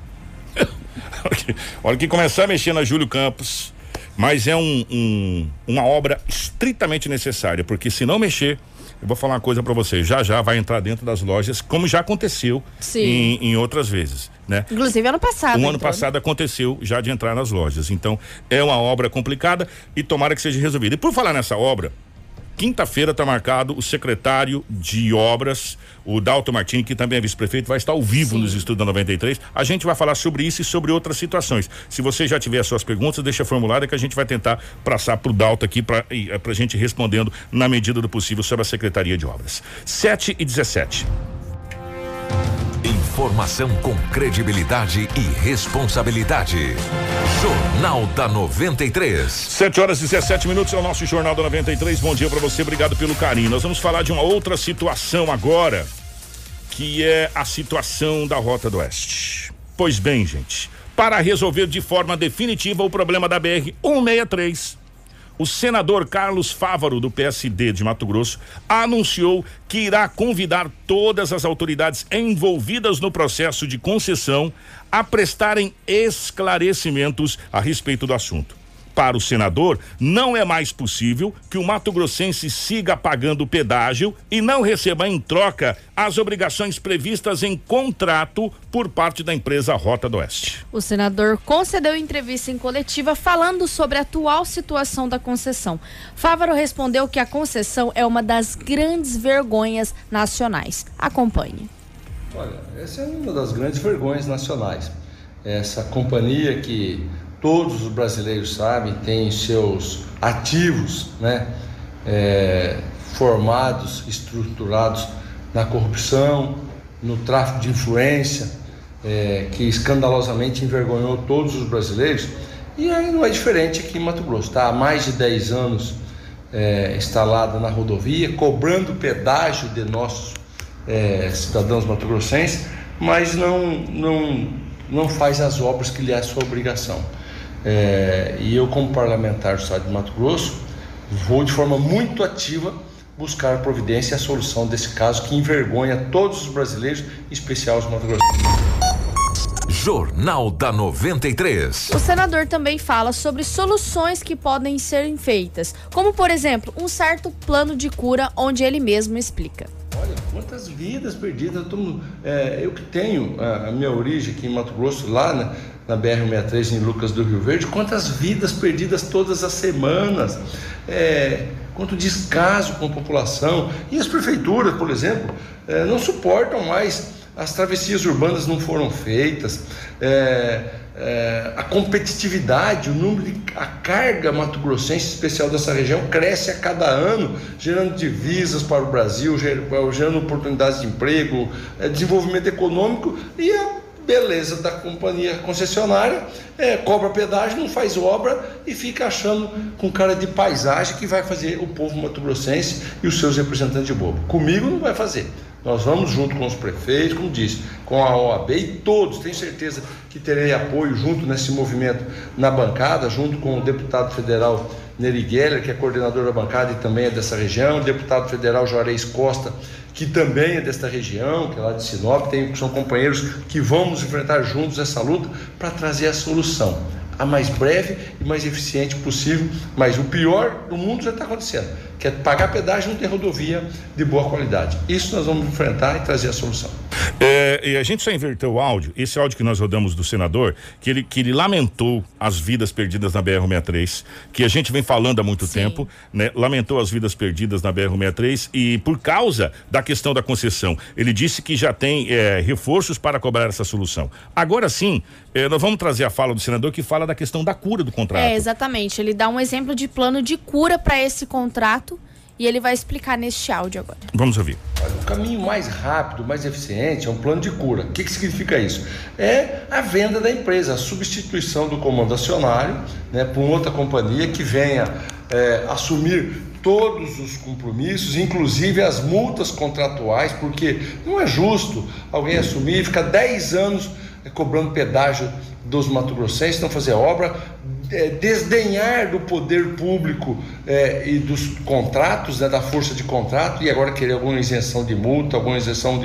A hora que começar a mexer na Júlio Campos, mas é um, um, uma obra estritamente necessária, porque se não mexer, eu vou falar uma coisa para vocês, já já vai entrar dentro das lojas, como já aconteceu em, em, outras vezes, né? Inclusive ano passado. O ano então, passado né? aconteceu já de entrar nas lojas, então é uma obra complicada e tomara que seja resolvida. E por falar nessa obra, quinta-feira está marcado o secretário de obras, o Dalton Martini, que também é vice-prefeito, vai estar ao vivo Sim. nos estudos da 93. A gente vai falar sobre isso e sobre outras situações. Se você já tiver as suas perguntas, deixa formulada que a gente vai tentar passar para o Dalton aqui para a gente respondendo na medida do possível sobre a Secretaria de Obras. 7 e 17. Informação com credibilidade e responsabilidade. Jornal da 93. 7 horas e 17 minutos é o nosso Jornal da 93. Bom dia para você, obrigado pelo carinho. Nós vamos falar de uma outra situação agora, que é a situação da Rota do Oeste. Pois bem, gente, para resolver de forma definitiva o problema da BR 163, o senador Carlos Fávaro, do PSD de Mato Grosso, anunciou que irá convidar todas as autoridades envolvidas no processo de concessão a prestarem esclarecimentos a respeito do assunto para o senador, não é mais possível que o Mato Grossense siga pagando pedágio e não receba em troca as obrigações previstas em contrato por parte da empresa Rota do Oeste. O senador concedeu entrevista em coletiva falando sobre a atual situação da concessão. Fávaro respondeu que a concessão é uma das grandes vergonhas nacionais. Acompanhe. Olha, essa é uma das grandes vergonhas nacionais. Essa companhia que todos os brasileiros sabem, têm seus ativos né, é, formados, estruturados na corrupção, no tráfico de influência, é, que escandalosamente envergonhou todos os brasileiros. E aí não é diferente aqui em Mato Grosso. Está há mais de 10 anos é, instalada na rodovia, cobrando pedágio de nossos é, cidadãos mato-grossenses, mas não, não, não faz as obras que lhe é sua obrigação. É, e eu, como parlamentar do Estado de Mato Grosso, vou de forma muito ativa buscar a providência e a solução desse caso que envergonha todos os brasileiros, em especial os mato Jornal da 93. O senador também fala sobre soluções que podem ser feitas, como por exemplo, um certo plano de cura, onde ele mesmo explica. Olha, quantas vidas perdidas. Eu, é, eu que tenho a, a, minha origem aqui em Mato Grosso, lá na, na BR-63 em Lucas do Rio Verde, quantas vidas perdidas todas as semanas, é, quanto descaso com a população. E as prefeituras, por exemplo, é, não suportam mais, as travessias urbanas não foram feitas, é, é, a competitividade, o número de a carga mato-grossense especial dessa região cresce a cada ano, gerando divisas para o Brasil, gerando oportunidades de emprego, é, desenvolvimento econômico e a beleza da companhia concessionária, é, cobra pedágio, não faz obra e fica achando com cara de paisagem que vai fazer o povo mato-grossense e os seus representantes de bobo. Comigo não vai fazer. Nós vamos junto com os prefeitos, como disse, com a OAB e todos, tenho certeza que terei apoio junto nesse movimento na bancada, junto com o deputado federal Neri Geller, que é coordenador da bancada e também é dessa região, o deputado federal Juarez Costa, que também é desta região, que é lá de Sinop, tem, são companheiros que vamos enfrentar juntos essa luta para trazer a solução, a mais breve e mais eficiente possível, mas o pior do mundo já está acontecendo que é pagar pedágio não ter rodovia de boa qualidade. Isso nós vamos enfrentar e trazer a solução. É, e a gente só inverteu o áudio, esse áudio que nós rodamos do senador, que ele, que ele lamentou as vidas perdidas na BR-63, que a gente vem falando há muito Sim. tempo, né? Lamentou as vidas perdidas na BR-63 e por causa da questão da concessão. Ele disse que já tem é, reforços para cobrar essa solução. Agora sim, é, nós vamos trazer a fala do senador que fala da questão da cura do contrato. É, exatamente. Ele dá um exemplo de plano de cura para esse contrato e ele vai explicar neste áudio agora. Vamos ouvir. O caminho mais rápido, mais eficiente é um plano de cura. O que, que significa isso? É a venda da empresa, a substituição do comando acionário né, por outra companhia que venha é, assumir todos os compromissos, inclusive as multas contratuais, porque não é justo alguém assumir e ficar 10 anos é, cobrando pedágio dos mato-grossenses, não fazer obra, é, desdenhar do poder público é, e dos contratos, né, da força de contrato, e agora querer alguma isenção de multa, alguma isenção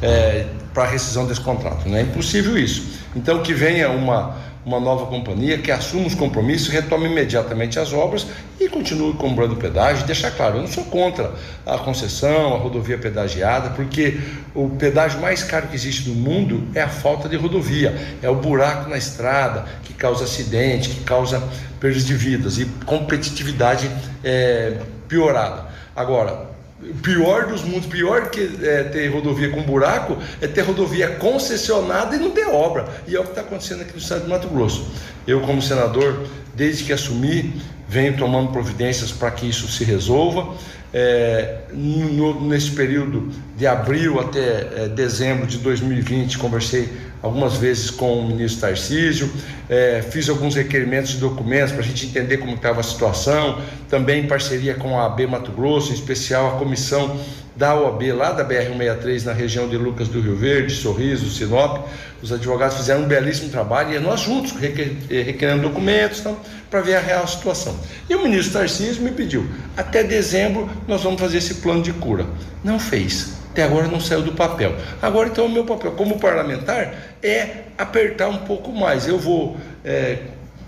é, para rescisão desse contrato. Não é impossível isso. Então, que venha uma uma nova companhia que assuma os compromissos, retome imediatamente as obras e continue cobrando pedágio. Deixar claro, eu não sou contra a concessão, a rodovia pedagiada, porque o pedágio mais caro que existe no mundo é a falta de rodovia, é o buraco na estrada que causa acidente, que causa perdas de vidas e competitividade é, piorada. Agora, o pior dos mundos, pior que é, ter rodovia com buraco, é ter rodovia concessionada e não ter obra. E é o que está acontecendo aqui no estado de Mato Grosso. Eu, como senador, desde que assumi, venho tomando providências para que isso se resolva. É, no, nesse período de abril até é, dezembro de 2020, conversei algumas vezes com o ministro Tarcísio, é, fiz alguns requerimentos de documentos para a gente entender como estava a situação, também em parceria com a AB Mato Grosso, em especial a comissão da OAB lá da BR-163 na região de Lucas do Rio Verde, Sorriso, Sinop. Os advogados fizeram um belíssimo trabalho e nós juntos requer, requerendo documentos então, para ver a real situação. E o ministro Tarcísio me pediu: até dezembro nós vamos fazer esse plano de cura. Não fez. Até agora não saiu do papel. Agora, então, o meu papel como parlamentar é apertar um pouco mais. Eu vou é,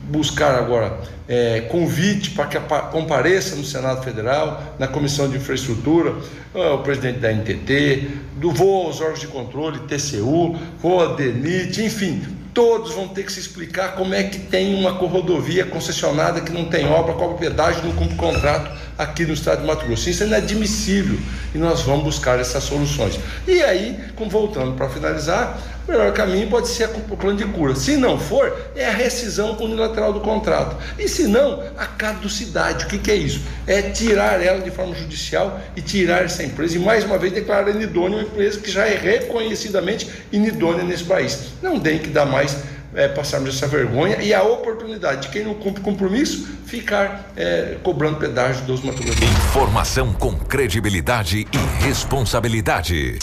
buscar agora é, convite para que compareça no Senado Federal, na Comissão de Infraestrutura, o presidente da NTT, do voo aos órgãos de controle, TCU, voo a DENIT, enfim, todos vão ter que se explicar como é que tem uma rodovia concessionada que não tem obra, cobra pedágio, não cumpre contrato aqui no estado de Mato Grosso. Isso é inadmissível e nós vamos buscar essas soluções. E aí, voltando para finalizar, o melhor caminho pode ser o plano de cura. Se não for, é a rescisão unilateral do contrato. E se não, a caducidade. O que, que é isso? É tirar ela de forma judicial e tirar essa empresa e mais uma vez declarar inidônea uma empresa que já é reconhecidamente inidônea nesse país. Não tem que dar mais é, passarmos essa vergonha e a oportunidade de quem não cumpre compromisso ficar é, cobrando pedágio dos Mato Informação com credibilidade e responsabilidade.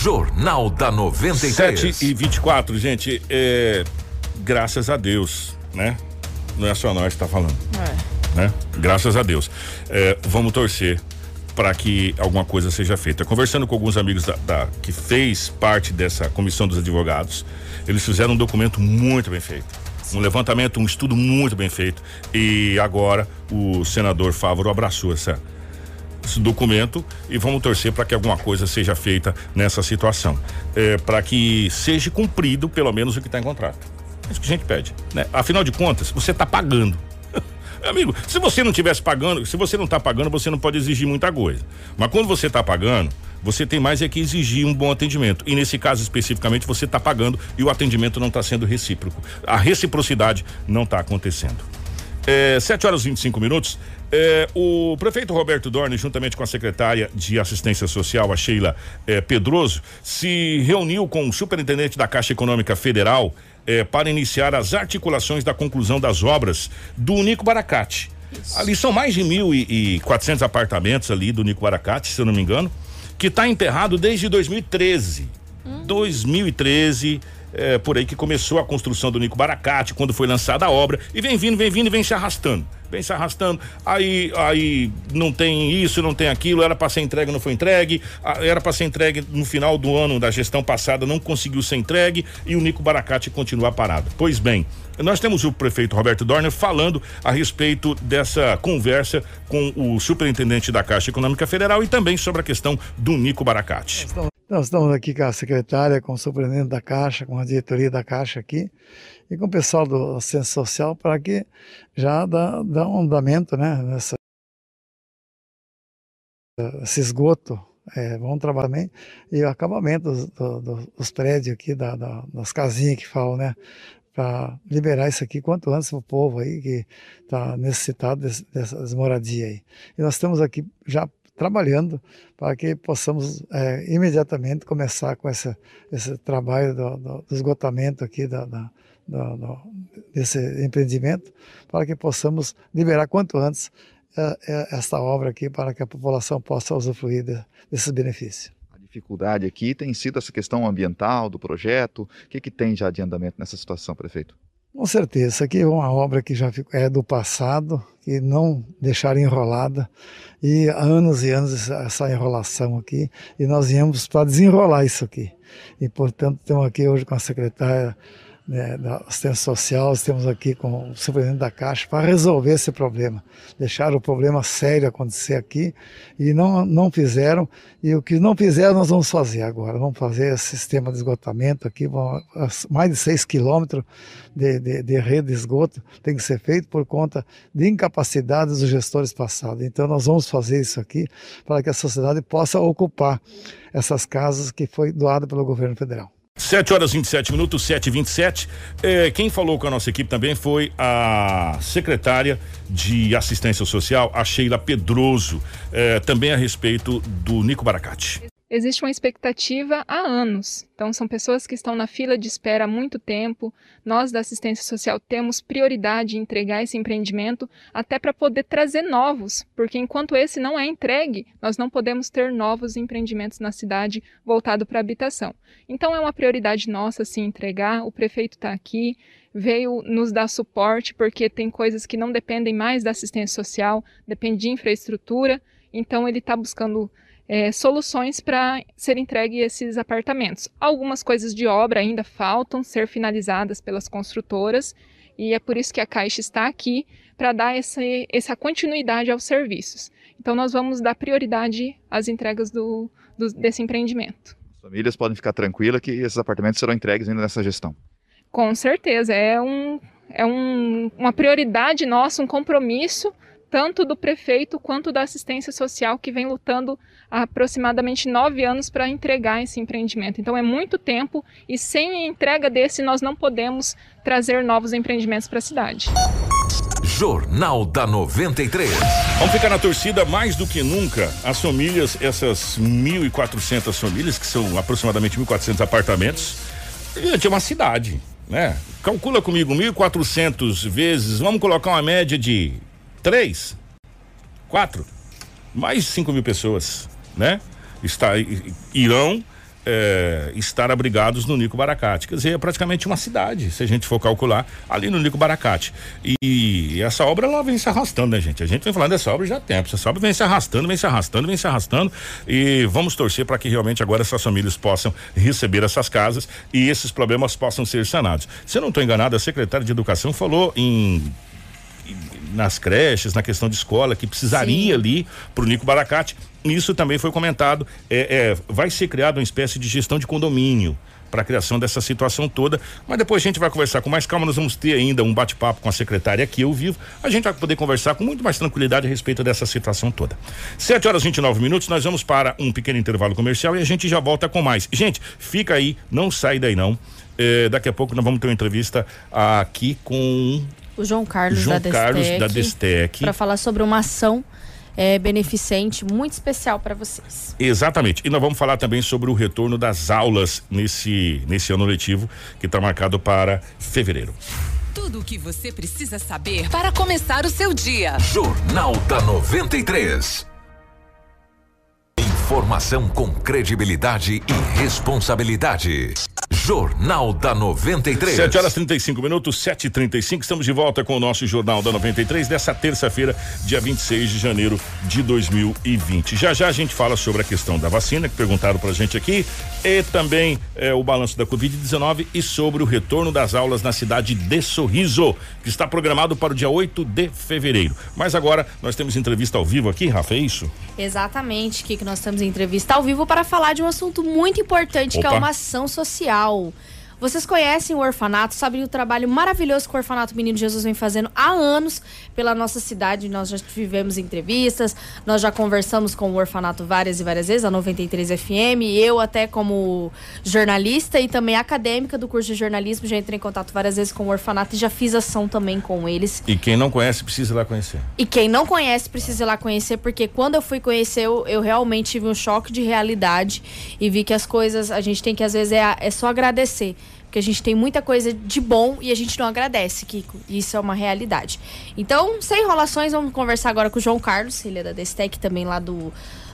Jornal da 93. 7 e 24, gente. É, graças a Deus, né? Não é só nós que está falando. É. Né? Graças a Deus. É, vamos torcer para que alguma coisa seja feita. Conversando com alguns amigos da, da, que fez parte dessa comissão dos advogados, eles fizeram um documento muito bem feito. Um levantamento, um estudo muito bem feito. E agora o senador Fávoro abraçou essa, esse documento e vamos torcer para que alguma coisa seja feita nessa situação. É, para que seja cumprido pelo menos o que está em contrato. É isso que a gente pede. Né? Afinal de contas, você está pagando. Amigo, se você não estivesse pagando, se você não está pagando, você não pode exigir muita coisa. Mas quando você está pagando, você tem mais é que exigir um bom atendimento. E nesse caso especificamente, você está pagando e o atendimento não está sendo recíproco. A reciprocidade não está acontecendo. É, 7 horas e 25 minutos. É, o prefeito Roberto Dorne, juntamente com a secretária de Assistência Social, a Sheila é, Pedroso, se reuniu com o superintendente da Caixa Econômica Federal é, para iniciar as articulações da conclusão das obras do Nico Baracate. Isso. Ali são mais de 1.400 apartamentos ali do Nico Baracate, se eu não me engano que está enterrado desde 2013. Hum. 2013, é, por aí que começou a construção do Nico Baracate, quando foi lançada a obra, e vem vindo, vem vindo e vem se arrastando vem se arrastando. Aí, aí não tem isso, não tem aquilo, era para ser entregue, não foi entregue, era para ser entregue no final do ano da gestão passada, não conseguiu ser entregue e o Nico Baracate continua parado. Pois bem, nós temos o prefeito Roberto Dorner falando a respeito dessa conversa com o superintendente da Caixa Econômica Federal e também sobre a questão do Nico Baracate. Nós estamos aqui com a secretária, com o superintendente da Caixa, com a diretoria da Caixa aqui e com o pessoal do Assistência Social para que já dá, dá um andamento né, nessa esgoto é, vão trabalhar também e o acabamento dos, do, dos prédios aqui, da, da, das casinhas que falam, né? Para liberar isso aqui quanto antes para o povo aí que está necessitado desse, dessas moradias aí. E nós estamos aqui já trabalhando para que possamos é, imediatamente começar com essa, esse trabalho do, do, do esgotamento aqui da, da do, desse empreendimento, para que possamos liberar quanto antes é, é, esta obra aqui, para que a população possa usufruir de, desses benefícios. A dificuldade aqui tem sido essa questão ambiental do projeto. O que, que tem já de andamento nessa situação, prefeito? Com certeza, isso aqui é uma obra que já é do passado, que não deixaram enrolada, e há anos e anos essa enrolação aqui, e nós viemos para desenrolar isso aqui. E, portanto, estamos aqui hoje com a secretária né, da assistência social, estamos aqui com o superintendente da Caixa para resolver esse problema. Deixaram o problema sério acontecer aqui e não, não fizeram. E o que não fizeram, nós vamos fazer agora. Vamos fazer esse sistema de esgotamento aqui, mais de 6 quilômetros de, de, de, rede de esgoto tem que ser feito por conta de incapacidades dos gestores passados. Então, nós vamos fazer isso aqui para que a sociedade possa ocupar essas casas que foi doada pelo governo federal. 7 horas 27 minutos, 7 e 27 é, Quem falou com a nossa equipe também foi a secretária de Assistência Social, a Sheila Pedroso, é, também a respeito do Nico Baracate. Existe uma expectativa há anos. Então, são pessoas que estão na fila de espera há muito tempo. Nós, da assistência social, temos prioridade em entregar esse empreendimento, até para poder trazer novos, porque enquanto esse não é entregue, nós não podemos ter novos empreendimentos na cidade voltado para habitação. Então, é uma prioridade nossa, sim, entregar. O prefeito está aqui, veio nos dar suporte, porque tem coisas que não dependem mais da assistência social, depende de infraestrutura. Então, ele está buscando é, soluções para ser entregue esses apartamentos. Algumas coisas de obra ainda faltam ser finalizadas pelas construtoras e é por isso que a Caixa está aqui para dar essa, essa continuidade aos serviços. Então nós vamos dar prioridade às entregas do, do, desse empreendimento. As famílias podem ficar tranquilas que esses apartamentos serão entregues ainda nessa gestão. Com certeza, é, um, é um, uma prioridade nossa, um compromisso tanto do prefeito quanto da assistência social que vem lutando há aproximadamente nove anos para entregar esse empreendimento. Então é muito tempo e sem a entrega desse nós não podemos trazer novos empreendimentos para a cidade. Jornal da 93. Vamos ficar na torcida mais do que nunca. As famílias, essas 1.400 famílias, que são aproximadamente 1.400 apartamentos, de uma cidade, né? Calcula comigo, 1.400 vezes, vamos colocar uma média de três, quatro, mais 5 mil pessoas, né? Está, irão é, estar abrigados no Nico Baracate. Quer dizer, é praticamente uma cidade, se a gente for calcular, ali no Nico Baracate. E, e, essa obra ela vem se arrastando, né, gente? A gente vem falando dessa obra já há tempo. Essa obra vem se arrastando, vem se arrastando, vem se arrastando. E vamos torcer para que realmente agora essas famílias possam receber essas casas e esses problemas possam ser sanados. Se eu não estou enganado, a secretária de Educação falou em nas creches, na questão de escola, que precisaria Sim. ali para o Nico Baracate. Isso também foi comentado. É, é, vai ser criada uma espécie de gestão de condomínio para a criação dessa situação toda. Mas depois a gente vai conversar com mais calma. Nós vamos ter ainda um bate-papo com a secretária aqui eu vivo. A gente vai poder conversar com muito mais tranquilidade a respeito dessa situação toda. 7 horas e 29 minutos. Nós vamos para um pequeno intervalo comercial e a gente já volta com mais. Gente, fica aí, não sai daí não. É, daqui a pouco nós vamos ter uma entrevista aqui com o João Carlos João da Destec. Carlos da Destec. Para falar sobre uma ação é, beneficente muito especial para vocês. Exatamente. E nós vamos falar também sobre o retorno das aulas nesse, nesse ano letivo que está marcado para fevereiro. Tudo o que você precisa saber para começar o seu dia. Jornal da 93. Informação com credibilidade e responsabilidade. Jornal da 93. 7 horas 35 minutos, 7 e 35 Estamos de volta com o nosso Jornal da 93 dessa terça-feira, dia 26 de janeiro de 2020. Já já a gente fala sobre a questão da vacina, que perguntaram pra gente aqui, e também é, o balanço da Covid-19 e sobre o retorno das aulas na cidade de Sorriso, que está programado para o dia 8 de fevereiro. Mas agora nós temos entrevista ao vivo aqui, Rafa, é isso? Exatamente, que nós temos entrevista ao vivo para falar de um assunto muito importante, Opa. que é uma ação social. know Vocês conhecem o orfanato, sabem o trabalho maravilhoso que o Orfanato Menino Jesus vem fazendo há anos pela nossa cidade. Nós já tivemos entrevistas, nós já conversamos com o orfanato várias e várias vezes, a 93 FM. Eu, até como jornalista e também acadêmica do curso de jornalismo, já entrei em contato várias vezes com o orfanato e já fiz ação também com eles. E quem não conhece, precisa ir lá conhecer. E quem não conhece, precisa ir lá conhecer, porque quando eu fui conhecer, eu, eu realmente tive um choque de realidade e vi que as coisas, a gente tem que, às vezes, é, é só agradecer. Porque a gente tem muita coisa de bom e a gente não agradece, Kiko. Isso é uma realidade. Então, sem enrolações, vamos conversar agora com o João Carlos, ele é da Destec também lá do,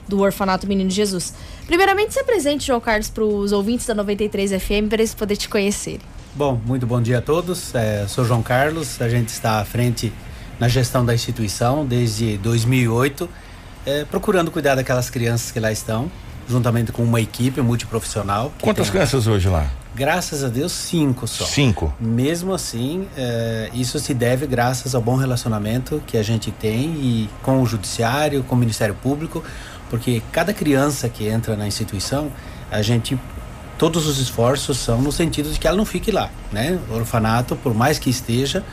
do Orfanato Menino Jesus. Primeiramente, se apresente, João Carlos, para os ouvintes da 93 FM, para eles poderem te conhecer. Bom, muito bom dia a todos. É, sou João Carlos, a gente está à frente na gestão da instituição desde 2008, é, procurando cuidar daquelas crianças que lá estão, juntamente com uma equipe multiprofissional. Quantas crianças hoje lá? Graças a Deus, cinco só. Cinco. Mesmo assim, é, isso se deve graças ao bom relacionamento que a gente tem e com o judiciário, com o Ministério Público, porque cada criança que entra na instituição, a gente todos os esforços são no sentido de que ela não fique lá, né? O orfanato, por mais que esteja,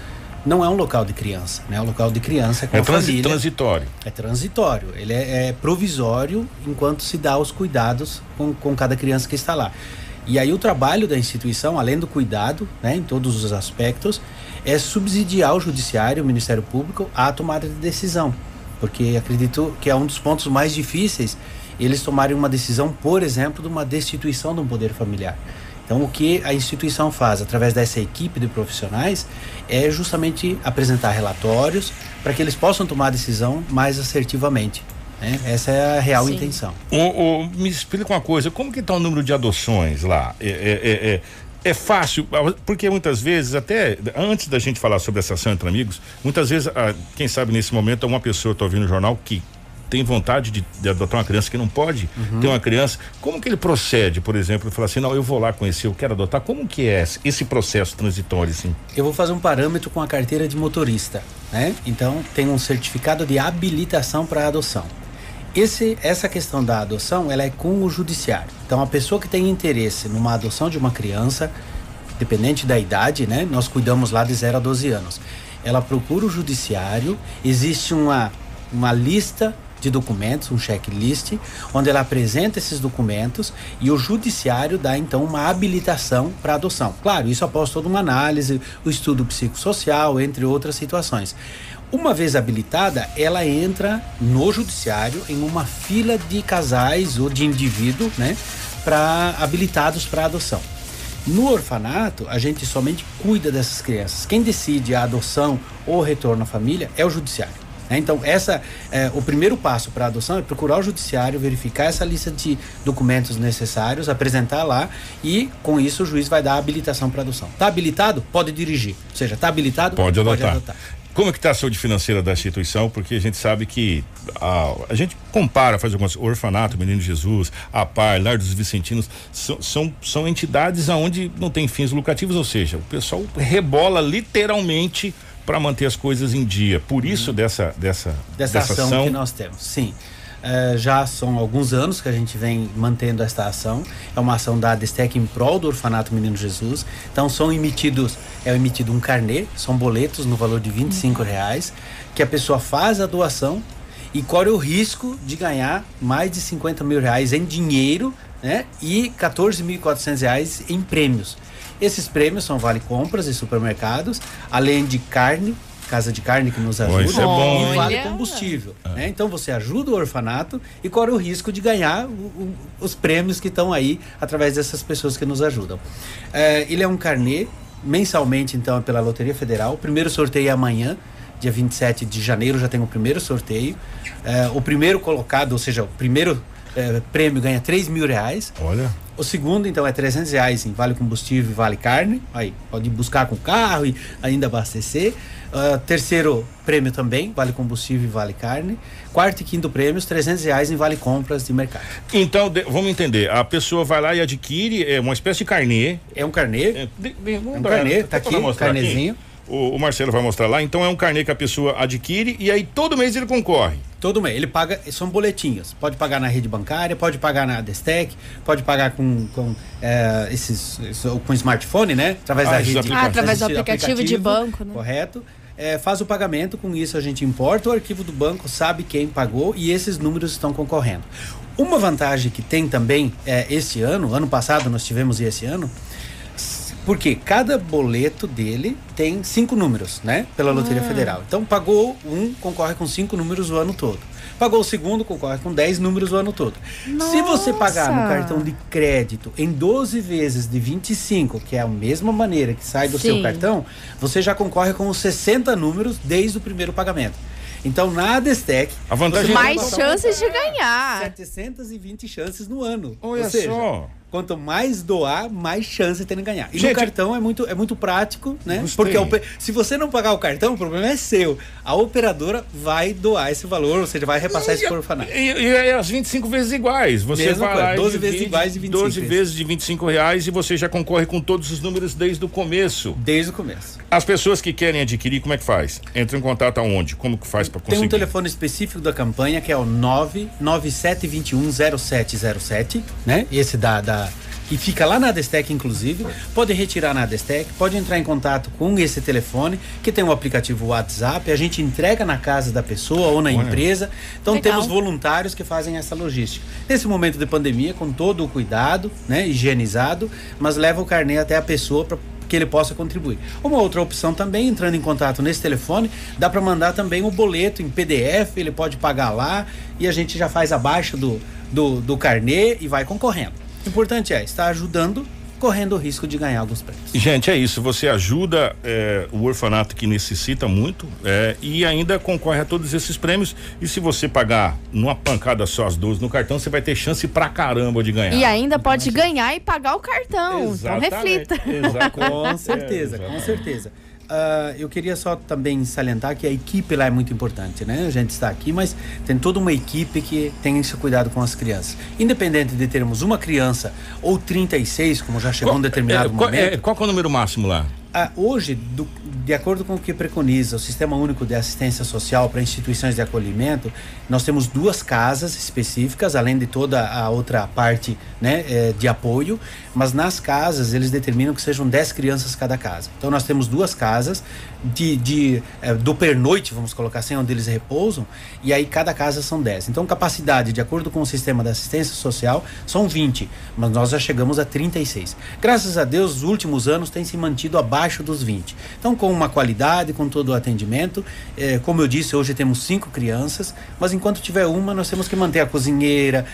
não é um local de criança, né? É um local de criança com é transi transitório. É transitório. Ele é, é, provisório enquanto se dá os cuidados com, com cada criança que está lá. E aí o trabalho da instituição, além do cuidado, né, em todos os aspectos, é subsidiar o judiciário, o Ministério Público, à tomada de decisão, porque acredito que é um dos pontos mais difíceis eles tomarem uma decisão, por exemplo, de uma destituição de um poder familiar. Então, o que a instituição faz através dessa equipe de profissionais é justamente apresentar relatórios para que eles possam tomar a decisão mais assertivamente. Né? Essa é a real Sim. intenção. O, o- me explica uma coisa, como que está o número de adoções lá? É, é- é- é- é fácil, porque muitas vezes, até antes da gente falar sobre essa ação entre amigos, muitas vezes, ah, quem sabe nesse momento, uma pessoa está ouvindo o jornal que tem vontade de, de adotar uma criança que não pode ter uma criança. Como que ele procede, por exemplo, e fala assim, não, eu vou lá conhecer, eu quero adotar. Como que é esse- esse processo transitório, assim? Eu vou fazer um parâmetro com a carteira de motorista, né? Então tem um certificado de habilitação para adoção. Esse, essa questão da adoção, ela é com o judiciário. Então a pessoa que tem interesse numa adoção de uma criança, dependente da idade, né? Nós cuidamos lá de 0 a 12 anos. Ela procura o judiciário, existe uma, uma lista de documentos, um checklist, onde ela apresenta esses documentos e o judiciário dá então uma habilitação para adoção. Claro, isso após toda uma análise, o estudo psicossocial, entre outras situações. Uma vez habilitada, ela entra no judiciário em uma fila de casais ou de indivíduos, né, para habilitados para adoção. No orfanato, a gente somente cuida dessas crianças. Quem decide a adoção ou retorno à família é o judiciário. Né? Então, essa, é, o primeiro passo para a adoção é procurar o judiciário, verificar essa lista de documentos necessários, apresentar lá e, com isso, o juiz vai dar a habilitação para adoção. Está habilitado? Pode dirigir. Ou seja, está habilitado? Pode adotar. Como é que está a saúde financeira da instituição? Porque a gente sabe que a, a gente compara, faz algumas o orfanato, Menino Jesus, a Par, Lar dos Vicentinos, são, são, são entidades aonde não tem fins lucrativos, ou seja, o pessoal rebola literalmente para manter as coisas em dia. Por isso dessa dessa dessa, ação, que nós temos. Sim. Eh, já são alguns anos que a gente vem mantendo esta ação. É uma ação da Destec em prol do Orfanato Menino Jesus. Então são emitidos, é emitido um carnê, são boletos no valor de 25 reais, que a pessoa faz a doação e corre o risco de ganhar mais de 50 mil reais em dinheiro né, e 14.400 reais em prêmios. Esses prêmios são vale compras em supermercados, além de carne, casa de carne que nos ajuda, isso é bom, e vale combustível. né? Então você ajuda o orfanato e corre o risco de ganhar o- o- os prêmios que estão aí através dessas pessoas que nos ajudam. É, ele é um carnê, mensalmente então é pela Loteria Federal. O primeiro sorteio é amanhã, dia 27 de janeiro já tem o primeiro sorteio. É, o primeiro colocado, ou seja, o primeiro é, prêmio ganha 3 mil reais. Olha. O segundo, então, é 300 reais em vale combustível e vale carne. Aí, pode buscar com o carro e ainda abastecer. Ah, terceiro prêmio também, vale combustível e vale carne. Quarto e quinto prêmios, 300 reais em vale compras de mercado. Então, de- vamos entender. A pessoa vai lá e adquire é, uma espécie de carnê. É um carnê. É, de- de- É um carnê, tá aqui, carnezinho. O, o Marcelo vai mostrar lá. Então, é um carnê que a pessoa adquire e aí todo mês ele concorre. Todo mês. Ele paga, são boletinhos. Pode pagar na rede bancária, pode pagar na Destec, pode pagar com, com eh, esses, com smartphone, né? Através Ah, da rede. Ah, através do Existe aplicativo de banco, né? Correto. Eh, faz o pagamento, com isso a gente importa o arquivo do banco, sabe quem pagou e esses números estão concorrendo. Uma vantagem que tem também eh, este ano, ano passado nós tivemos e esse ano, porque cada boleto dele tem cinco números, né? Pela Loteria Ah. Federal. Então pagou um, concorre com cinco números o ano todo. Pagou o segundo, concorre com 10 números o ano todo. Se você pagar no Nossa! cartão de crédito em 12 vezes de 25, que é a mesma maneira que sai do seu Sim. cartão, você já concorre com os 60 números desde o primeiro pagamento. Então, na Destec, A vantagem é- Mais chances de ganhar. 720 chances no ano. Olha Ou seja, só. Quanto mais doar, mais chance tem de ganhar. E Gente- no cartão é muito, é muito prático, né? Gostei. Porque se você não pagar o cartão, o problema é seu. A operadora vai doar esse valor, ou seja, vai repassar isso para o orfanato. E, e é as 25 vezes iguais. Você Mesma vai coisa, lá e 12 vezes iguais de 25 12 vezes de 25 reais e você já concorre com todos os números desde o começo. Desde o começo. As pessoas que querem adquirir, como é que faz? Entra em contato aonde? Como que faz para Tem conseguir? um telefone específico da campanha que é o 997210707, né? Esse da, da que fica lá na Destec, inclusive. Pode retirar na Destec, pode entrar em contato com esse telefone, que tem o aplicativo WhatsApp, a gente entrega na casa da pessoa ou na Olha. empresa. Então Legal. temos voluntários que fazem essa logística. Nesse momento de pandemia, com todo o cuidado, né, higienizado, mas leva o carnê até a pessoa para que ele possa contribuir. Uma outra opção também, entrando em contato nesse telefone, dá para mandar também o boleto em PDF, ele pode pagar lá e a gente já faz abaixo do, do, do carnê e vai concorrendo. O importante é estar ajudando correndo o risco de ganhar alguns prêmios. Gente, é isso. Você ajuda é, o orfanato que necessita muito é, e ainda concorre a todos esses prêmios. E se você pagar numa pancada só as 12 no cartão, você vai ter chance pra caramba de ganhar. E ainda pode ganhar e pagar o cartão. Exatamente. Então reflita. Exatamente. Com certeza, com certeza. Ah, eu queria só também salientar que a equipe lá é muito importante, né? A gente está aqui, mas tem toda uma equipe que tem esse cuidado com as crianças. Independente de termos uma criança ou 36, como já chegou um determinado é, qual, momento. é, qual é o número máximo lá? Hoje, do- de acordo com o que preconiza o Sistema Único de Assistência Social para instituições de acolhimento, nós temos duas casas específicas, além de toda a outra parte né, eh, de apoio, mas nas casas eles determinam que sejam 10 crianças cada casa. Então nós temos duas casas de, de, eh, do pernoite, vamos colocar assim, onde eles repousam, e aí cada casa são 10. Então capacidade, de acordo com o Sistema de Assistência Social, são 20, mas nós já chegamos a 36. Graças a Deus, os últimos anos tem se mantido abaixo dos 20. Então, com uma qualidade, com todo o atendimento, eh, como eu disse, hoje temos cinco crianças, mas enquanto tiver uma, nós temos que manter a cozinheira,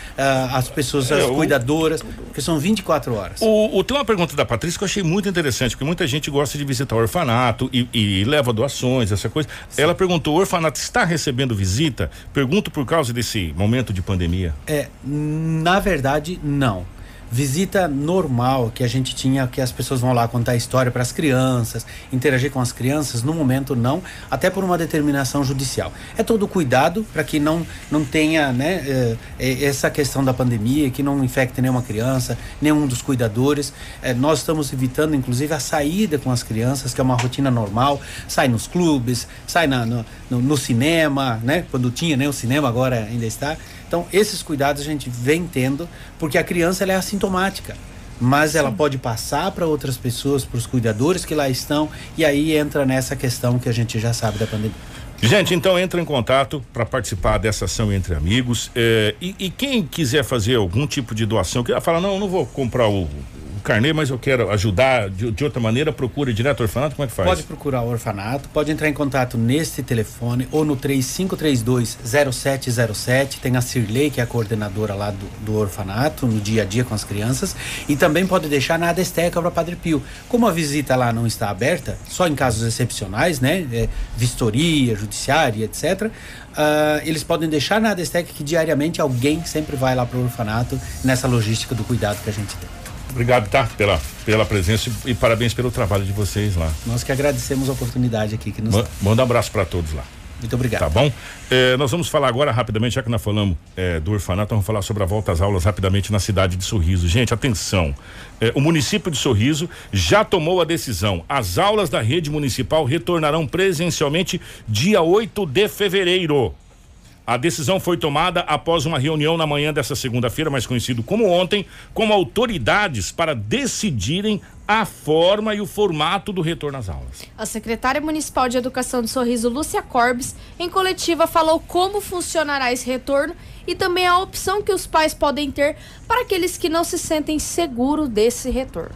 as pessoas, as É, o- cuidadoras, porque são 24 horas. O, o- tem uma pergunta da Patrícia que eu achei muito interessante, porque muita gente gosta de visitar o orfanato e, e leva doações, essa coisa. Ela perguntou: o orfanato está recebendo visita? Pergunto por causa desse momento de pandemia. É, na verdade, não. Visita normal que a gente tinha, que as pessoas vão lá contar história para as crianças, interagir com as crianças, no momento não, até por uma determinação judicial. É todo cuidado para que não, não tenha né, eh, eh, essa questão da pandemia, que não infecte nenhuma criança, nenhum dos cuidadores. Eh, nós estamos evitando, inclusive, a saída com as crianças, que é uma rotina normal, sai nos clubes, sai na- no, no- no cinema, né? Quando tinha né, o cinema, agora ainda está. Então, esses cuidados a gente vem tendo, porque a criança ela é assintomática. Mas ela pode passar para outras pessoas, para os cuidadores que lá estão, e aí entra nessa questão que a gente já sabe da pandemia. Gente, então entra em contato para participar dessa ação entre amigos. eh, e, e quem quiser fazer algum tipo de doação, que fala, não, eu não vou comprar o carnê, mas eu quero ajudar de, de outra maneira, procura direto ao orfanato, como é que faz? Pode procurar o orfanato, pode entrar em contato neste telefone ou no 3532-0707. Tem a Cirlei, que é a coordenadora lá do, do orfanato, no dia a dia com as crianças. E também pode deixar na Adesteca para Padre Pio. Como a visita lá não está aberta, só em casos excepcionais, né? É, vistoria, judiciária, etc. ah, eles podem deixar na Adesteca que diariamente alguém sempre vai lá para o orfanato nessa logística do cuidado que a gente tem. Obrigado, tá? Pela, pela presença e, e parabéns pelo trabalho de vocês lá. Nós que agradecemos a oportunidade aqui que nos Ma-. Manda um abraço para todos lá. Muito obrigado. Tá bom? Eh, nós vamos falar agora rapidamente, já que nós falamos eh, do orfanato, vamos falar sobre a volta às aulas rapidamente na cidade de Sorriso. Gente, atenção. Eh, o município de Sorriso já tomou a decisão. As aulas da rede municipal retornarão presencialmente dia 8 de fevereiro. A decisão foi tomada após uma reunião na manhã dessa segunda-feira, mais conhecido como ontem, com autoridades para decidirem a forma e o formato do retorno às aulas. A secretária municipal de Educação de Sorriso, Lúcia Corbes, em coletiva falou como funcionará esse retorno e também a opção que os pais podem ter para aqueles que não se sentem seguros desse retorno.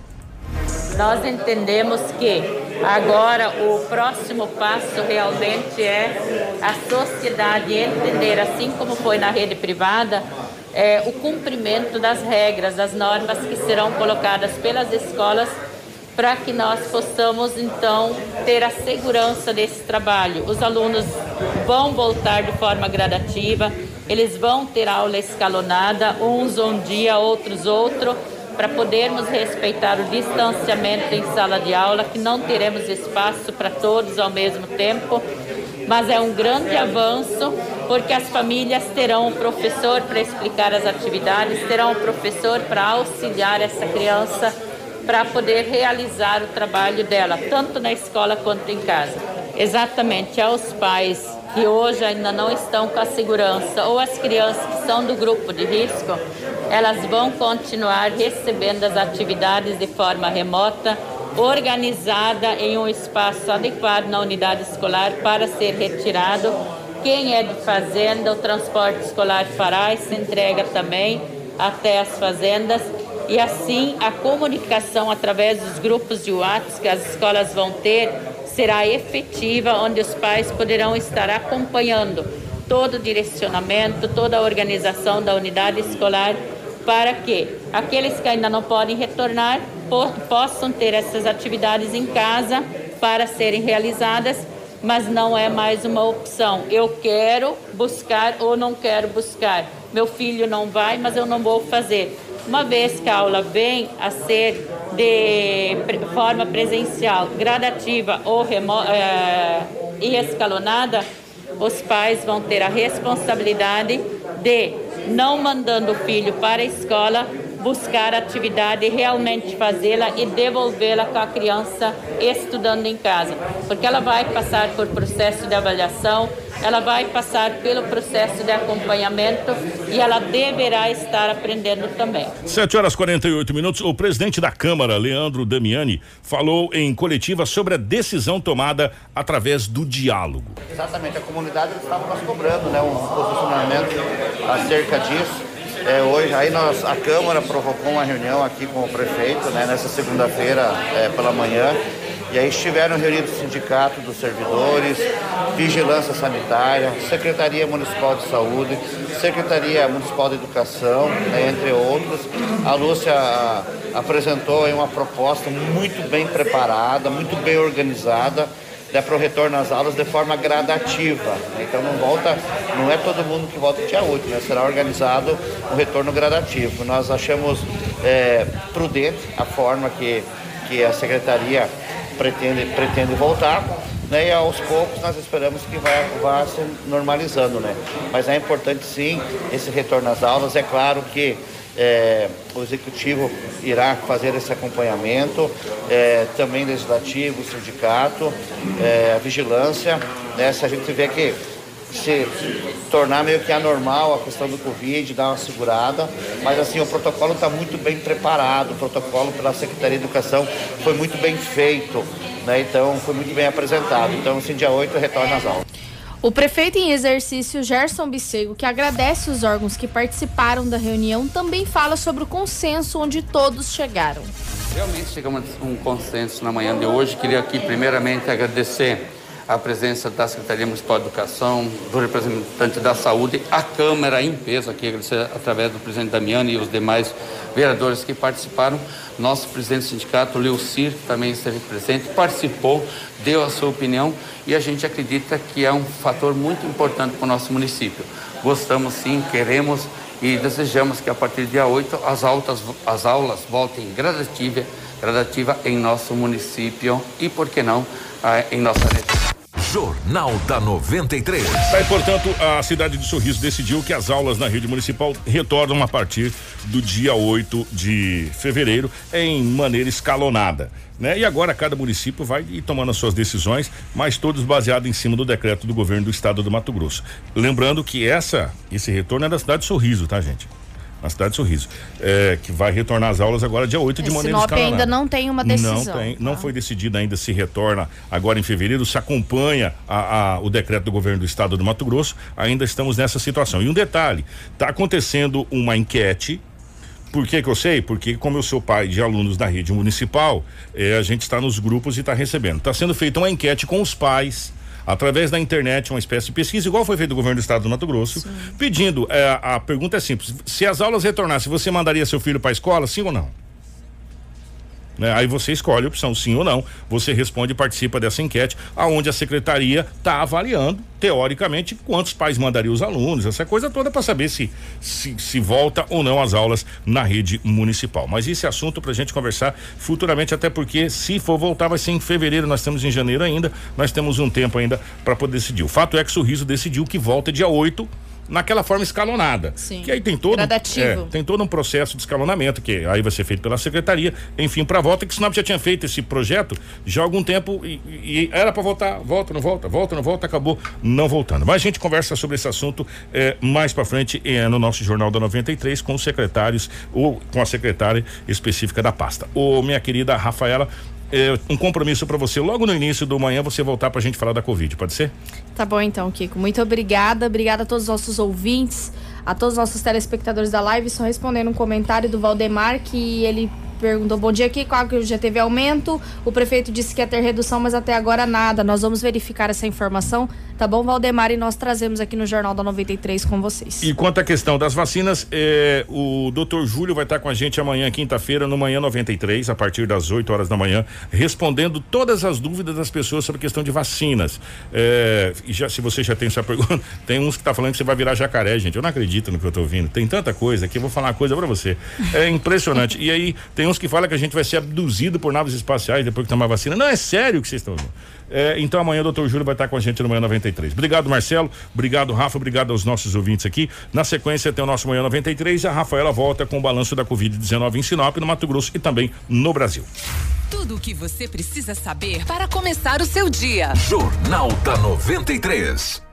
Nós entendemos que agora o próximo passo realmente é a sociedade entender, assim como foi na rede privada, é, o cumprimento das regras, das normas que serão colocadas pelas escolas para que nós possamos então ter a segurança desse trabalho. Os alunos vão voltar de forma gradativa, eles vão ter aula escalonada, uns um dia, outros outro, para podermos respeitar o distanciamento em sala de aula, que não teremos espaço para todos ao mesmo tempo, mas é um grande avanço, porque as famílias terão um professor para explicar as atividades, terão um professor para auxiliar essa criança para poder realizar o trabalho dela, tanto na escola quanto em casa. Exatamente aos pais que hoje ainda não estão com a segurança ou as crianças que são do grupo de risco, elas vão continuar recebendo as atividades de forma remota, organizada em um espaço adequado na unidade escolar para ser retirado. Quem é de fazenda, o transporte escolar fará essa entrega também até as fazendas e assim a comunicação através dos grupos de WhatsApp que as escolas vão ter será efetiva, onde os pais poderão estar acompanhando todo o direcionamento, toda a organização da unidade escolar para que aqueles que ainda não podem retornar po possam ter essas atividades em casa para serem realizadas, mas não é mais uma opção. Eu quero buscar ou não quero buscar. Meu filho não vai, mas eu não vou fazer. Uma vez que a aula vem a ser de forma presencial, gradativa ou é, e escalonada, os pais vão ter a responsabilidade de, não mandando o filho para a escola, buscar a atividade, realmente fazê-la e devolvê-la com a criança estudando em casa, porque ela vai passar por processo de avaliação, ela vai passar pelo processo de acompanhamento e ela deverá estar aprendendo também. 7 horas 48 minutos. O presidente da Câmara, Leandro Damiani, falou em coletiva sobre a decisão tomada através do diálogo. Exatamente, a comunidade estava nos cobrando, né, um posicionamento acerca disso. É, hoje aí nós, a Câmara provocou uma reunião aqui com o prefeito, né, nessa segunda-feira é, pela manhã. E aí estiveram reunidos o Sindicato dos Servidores, Vigilância Sanitária, Secretaria Municipal de Saúde, Secretaria Municipal de Educação, né, entre outros. A Lúcia apresentou uma proposta muito bem preparada, muito bem organizada né, para o retorno às aulas de forma gradativa. Então não volta, não é todo mundo que volta dia 8, né? será organizado um retorno gradativo. Nós achamos é, prudente a forma que, que a secretaria pretende, pretende voltar. Né, e aos poucos nós esperamos que vá, vá se normalizando, né? Mas é importante sim esse retorno às aulas. É claro que é, o executivo irá fazer esse acompanhamento, é, também legislativo, sindicato, é, a vigilância, né, se a gente vê que se tornar meio que anormal a questão do Covid, dar uma segurada, mas assim, o protocolo está muito bem preparado, o protocolo pela Secretaria de Educação foi muito bem feito, né? Então foi muito bem apresentado. Então, assim, dia 8 retorna às aulas. O prefeito em exercício, Gerson Bissego, que agradece os órgãos que participaram da reunião, também fala sobre o consenso onde todos chegaram. Realmente chegamos a um consenso na manhã de hoje. Queria aqui primeiramente agradecer a presença da Secretaria Municipal de Educação, do representante da Saúde, a Câmara em peso aqui, através do presidente Damiani e os demais vereadores que participaram. Nosso presidente do sindicato, Leucir, também esteve presente, participou, deu a sua opinião e a gente acredita que é um fator muito importante para o nosso município. Gostamos sim, queremos e desejamos que a partir do dia 8 as, altas, as aulas voltem gradativa, gradativa em nosso município e, por que não, em nossa rede. Jornal da 93. Tá, e, portanto, a cidade de Sorriso decidiu que as aulas na rede municipal retornam a partir do dia 8 de fevereiro em maneira escalonada. Né? E agora cada município vai ir tomando as suas decisões, mas todos baseados em cima do decreto do governo do estado do Mato Grosso. Lembrando que essa esse retorno é da cidade de Sorriso, tá, gente? Na cidade de Sorriso, é, que vai retornar às aulas agora dia 8 de Esse maneira Sinop ainda não tem uma decisão. Não tem, não tá? foi decidido ainda se retorna agora em fevereiro, se acompanha a, a, o decreto do governo do estado do Mato Grosso, ainda estamos nessa situação. E um detalhe, está acontecendo uma enquete por que, que, eu sei? Porque, como eu sou pai de alunos da rede municipal, eh, a gente está nos grupos e está recebendo. Está sendo feita uma enquete com os pais através da internet, uma espécie de pesquisa, igual foi feito no governo do estado do Mato Grosso, sim. pedindo. É, a pergunta é simples: se as aulas retornassem, você mandaria seu filho para a escola, sim ou não? Né? Aí você escolhe a opção sim ou não. Você responde e participa dessa enquete, aonde a secretaria está avaliando, teoricamente, quantos pais mandariam os alunos, essa coisa toda para saber se, se, se volta ou não as aulas na rede municipal. Mas esse assunto para a gente conversar futuramente, até porque se for voltar vai ser em fevereiro, nós estamos em janeiro ainda, nós temos um tempo ainda para poder decidir. O fato é que o Sorriso decidiu que volta dia 8 naquela forma escalonada. Sim. Que aí tem todo. É, tem todo um processo de escalonamento, que aí vai ser feito pela secretaria, enfim, para volta, que o Sinop já tinha feito esse projeto já há algum tempo e, e era para voltar, volta, não volta, volta, não volta, acabou não voltando. Mas a gente conversa sobre esse assunto é, mais para frente é, no nosso Jornal da 93 com os secretários ou com a secretária específica da pasta. Ô, minha querida Rafaela, é, um compromisso para você logo no início do manhã você voltar para a gente falar da Covid, pode ser? Tá bom então, Kiko. Muito obrigada. Obrigada a todos os nossos ouvintes, a todos os nossos telespectadores da live. Só respondendo um comentário do Valdemar que ele perguntou: Bom dia, Kiko. Já teve aumento. O prefeito disse que ia ter redução, mas até agora nada. Nós vamos verificar essa informação Tá bom, Valdemar? E nós trazemos aqui no Jornal da 93 com vocês. E quanto à questão das vacinas, eh, o doutor Júlio vai estar com a gente amanhã, quinta-feira, no Manhã 93, a partir das 8 horas da manhã, respondendo todas as dúvidas das pessoas sobre a questão de vacinas. Eh, e já, se você já tem essa pergunta, tem uns que tá falando que você vai virar jacaré, gente. Eu não acredito no que eu tô ouvindo. Tem tanta coisa que eu vou falar uma coisa para você. É impressionante. e aí, tem uns que falam que a gente vai ser abduzido por naves espaciais depois que tomar vacina. Não, é sério o que vocês estão ouvindo. É, então amanhã o doutor Júlio vai estar com a gente no Manhã 93. Obrigado, Marcelo. Obrigado, Rafa. Obrigado aos nossos ouvintes aqui. Na sequência tem o nosso Manhã 93 e a Rafaela volta com o balanço da Covid-19 em Sinop, no Mato Grosso e também no Brasil. Tudo o que você precisa saber para começar o seu dia. Jornal da 93.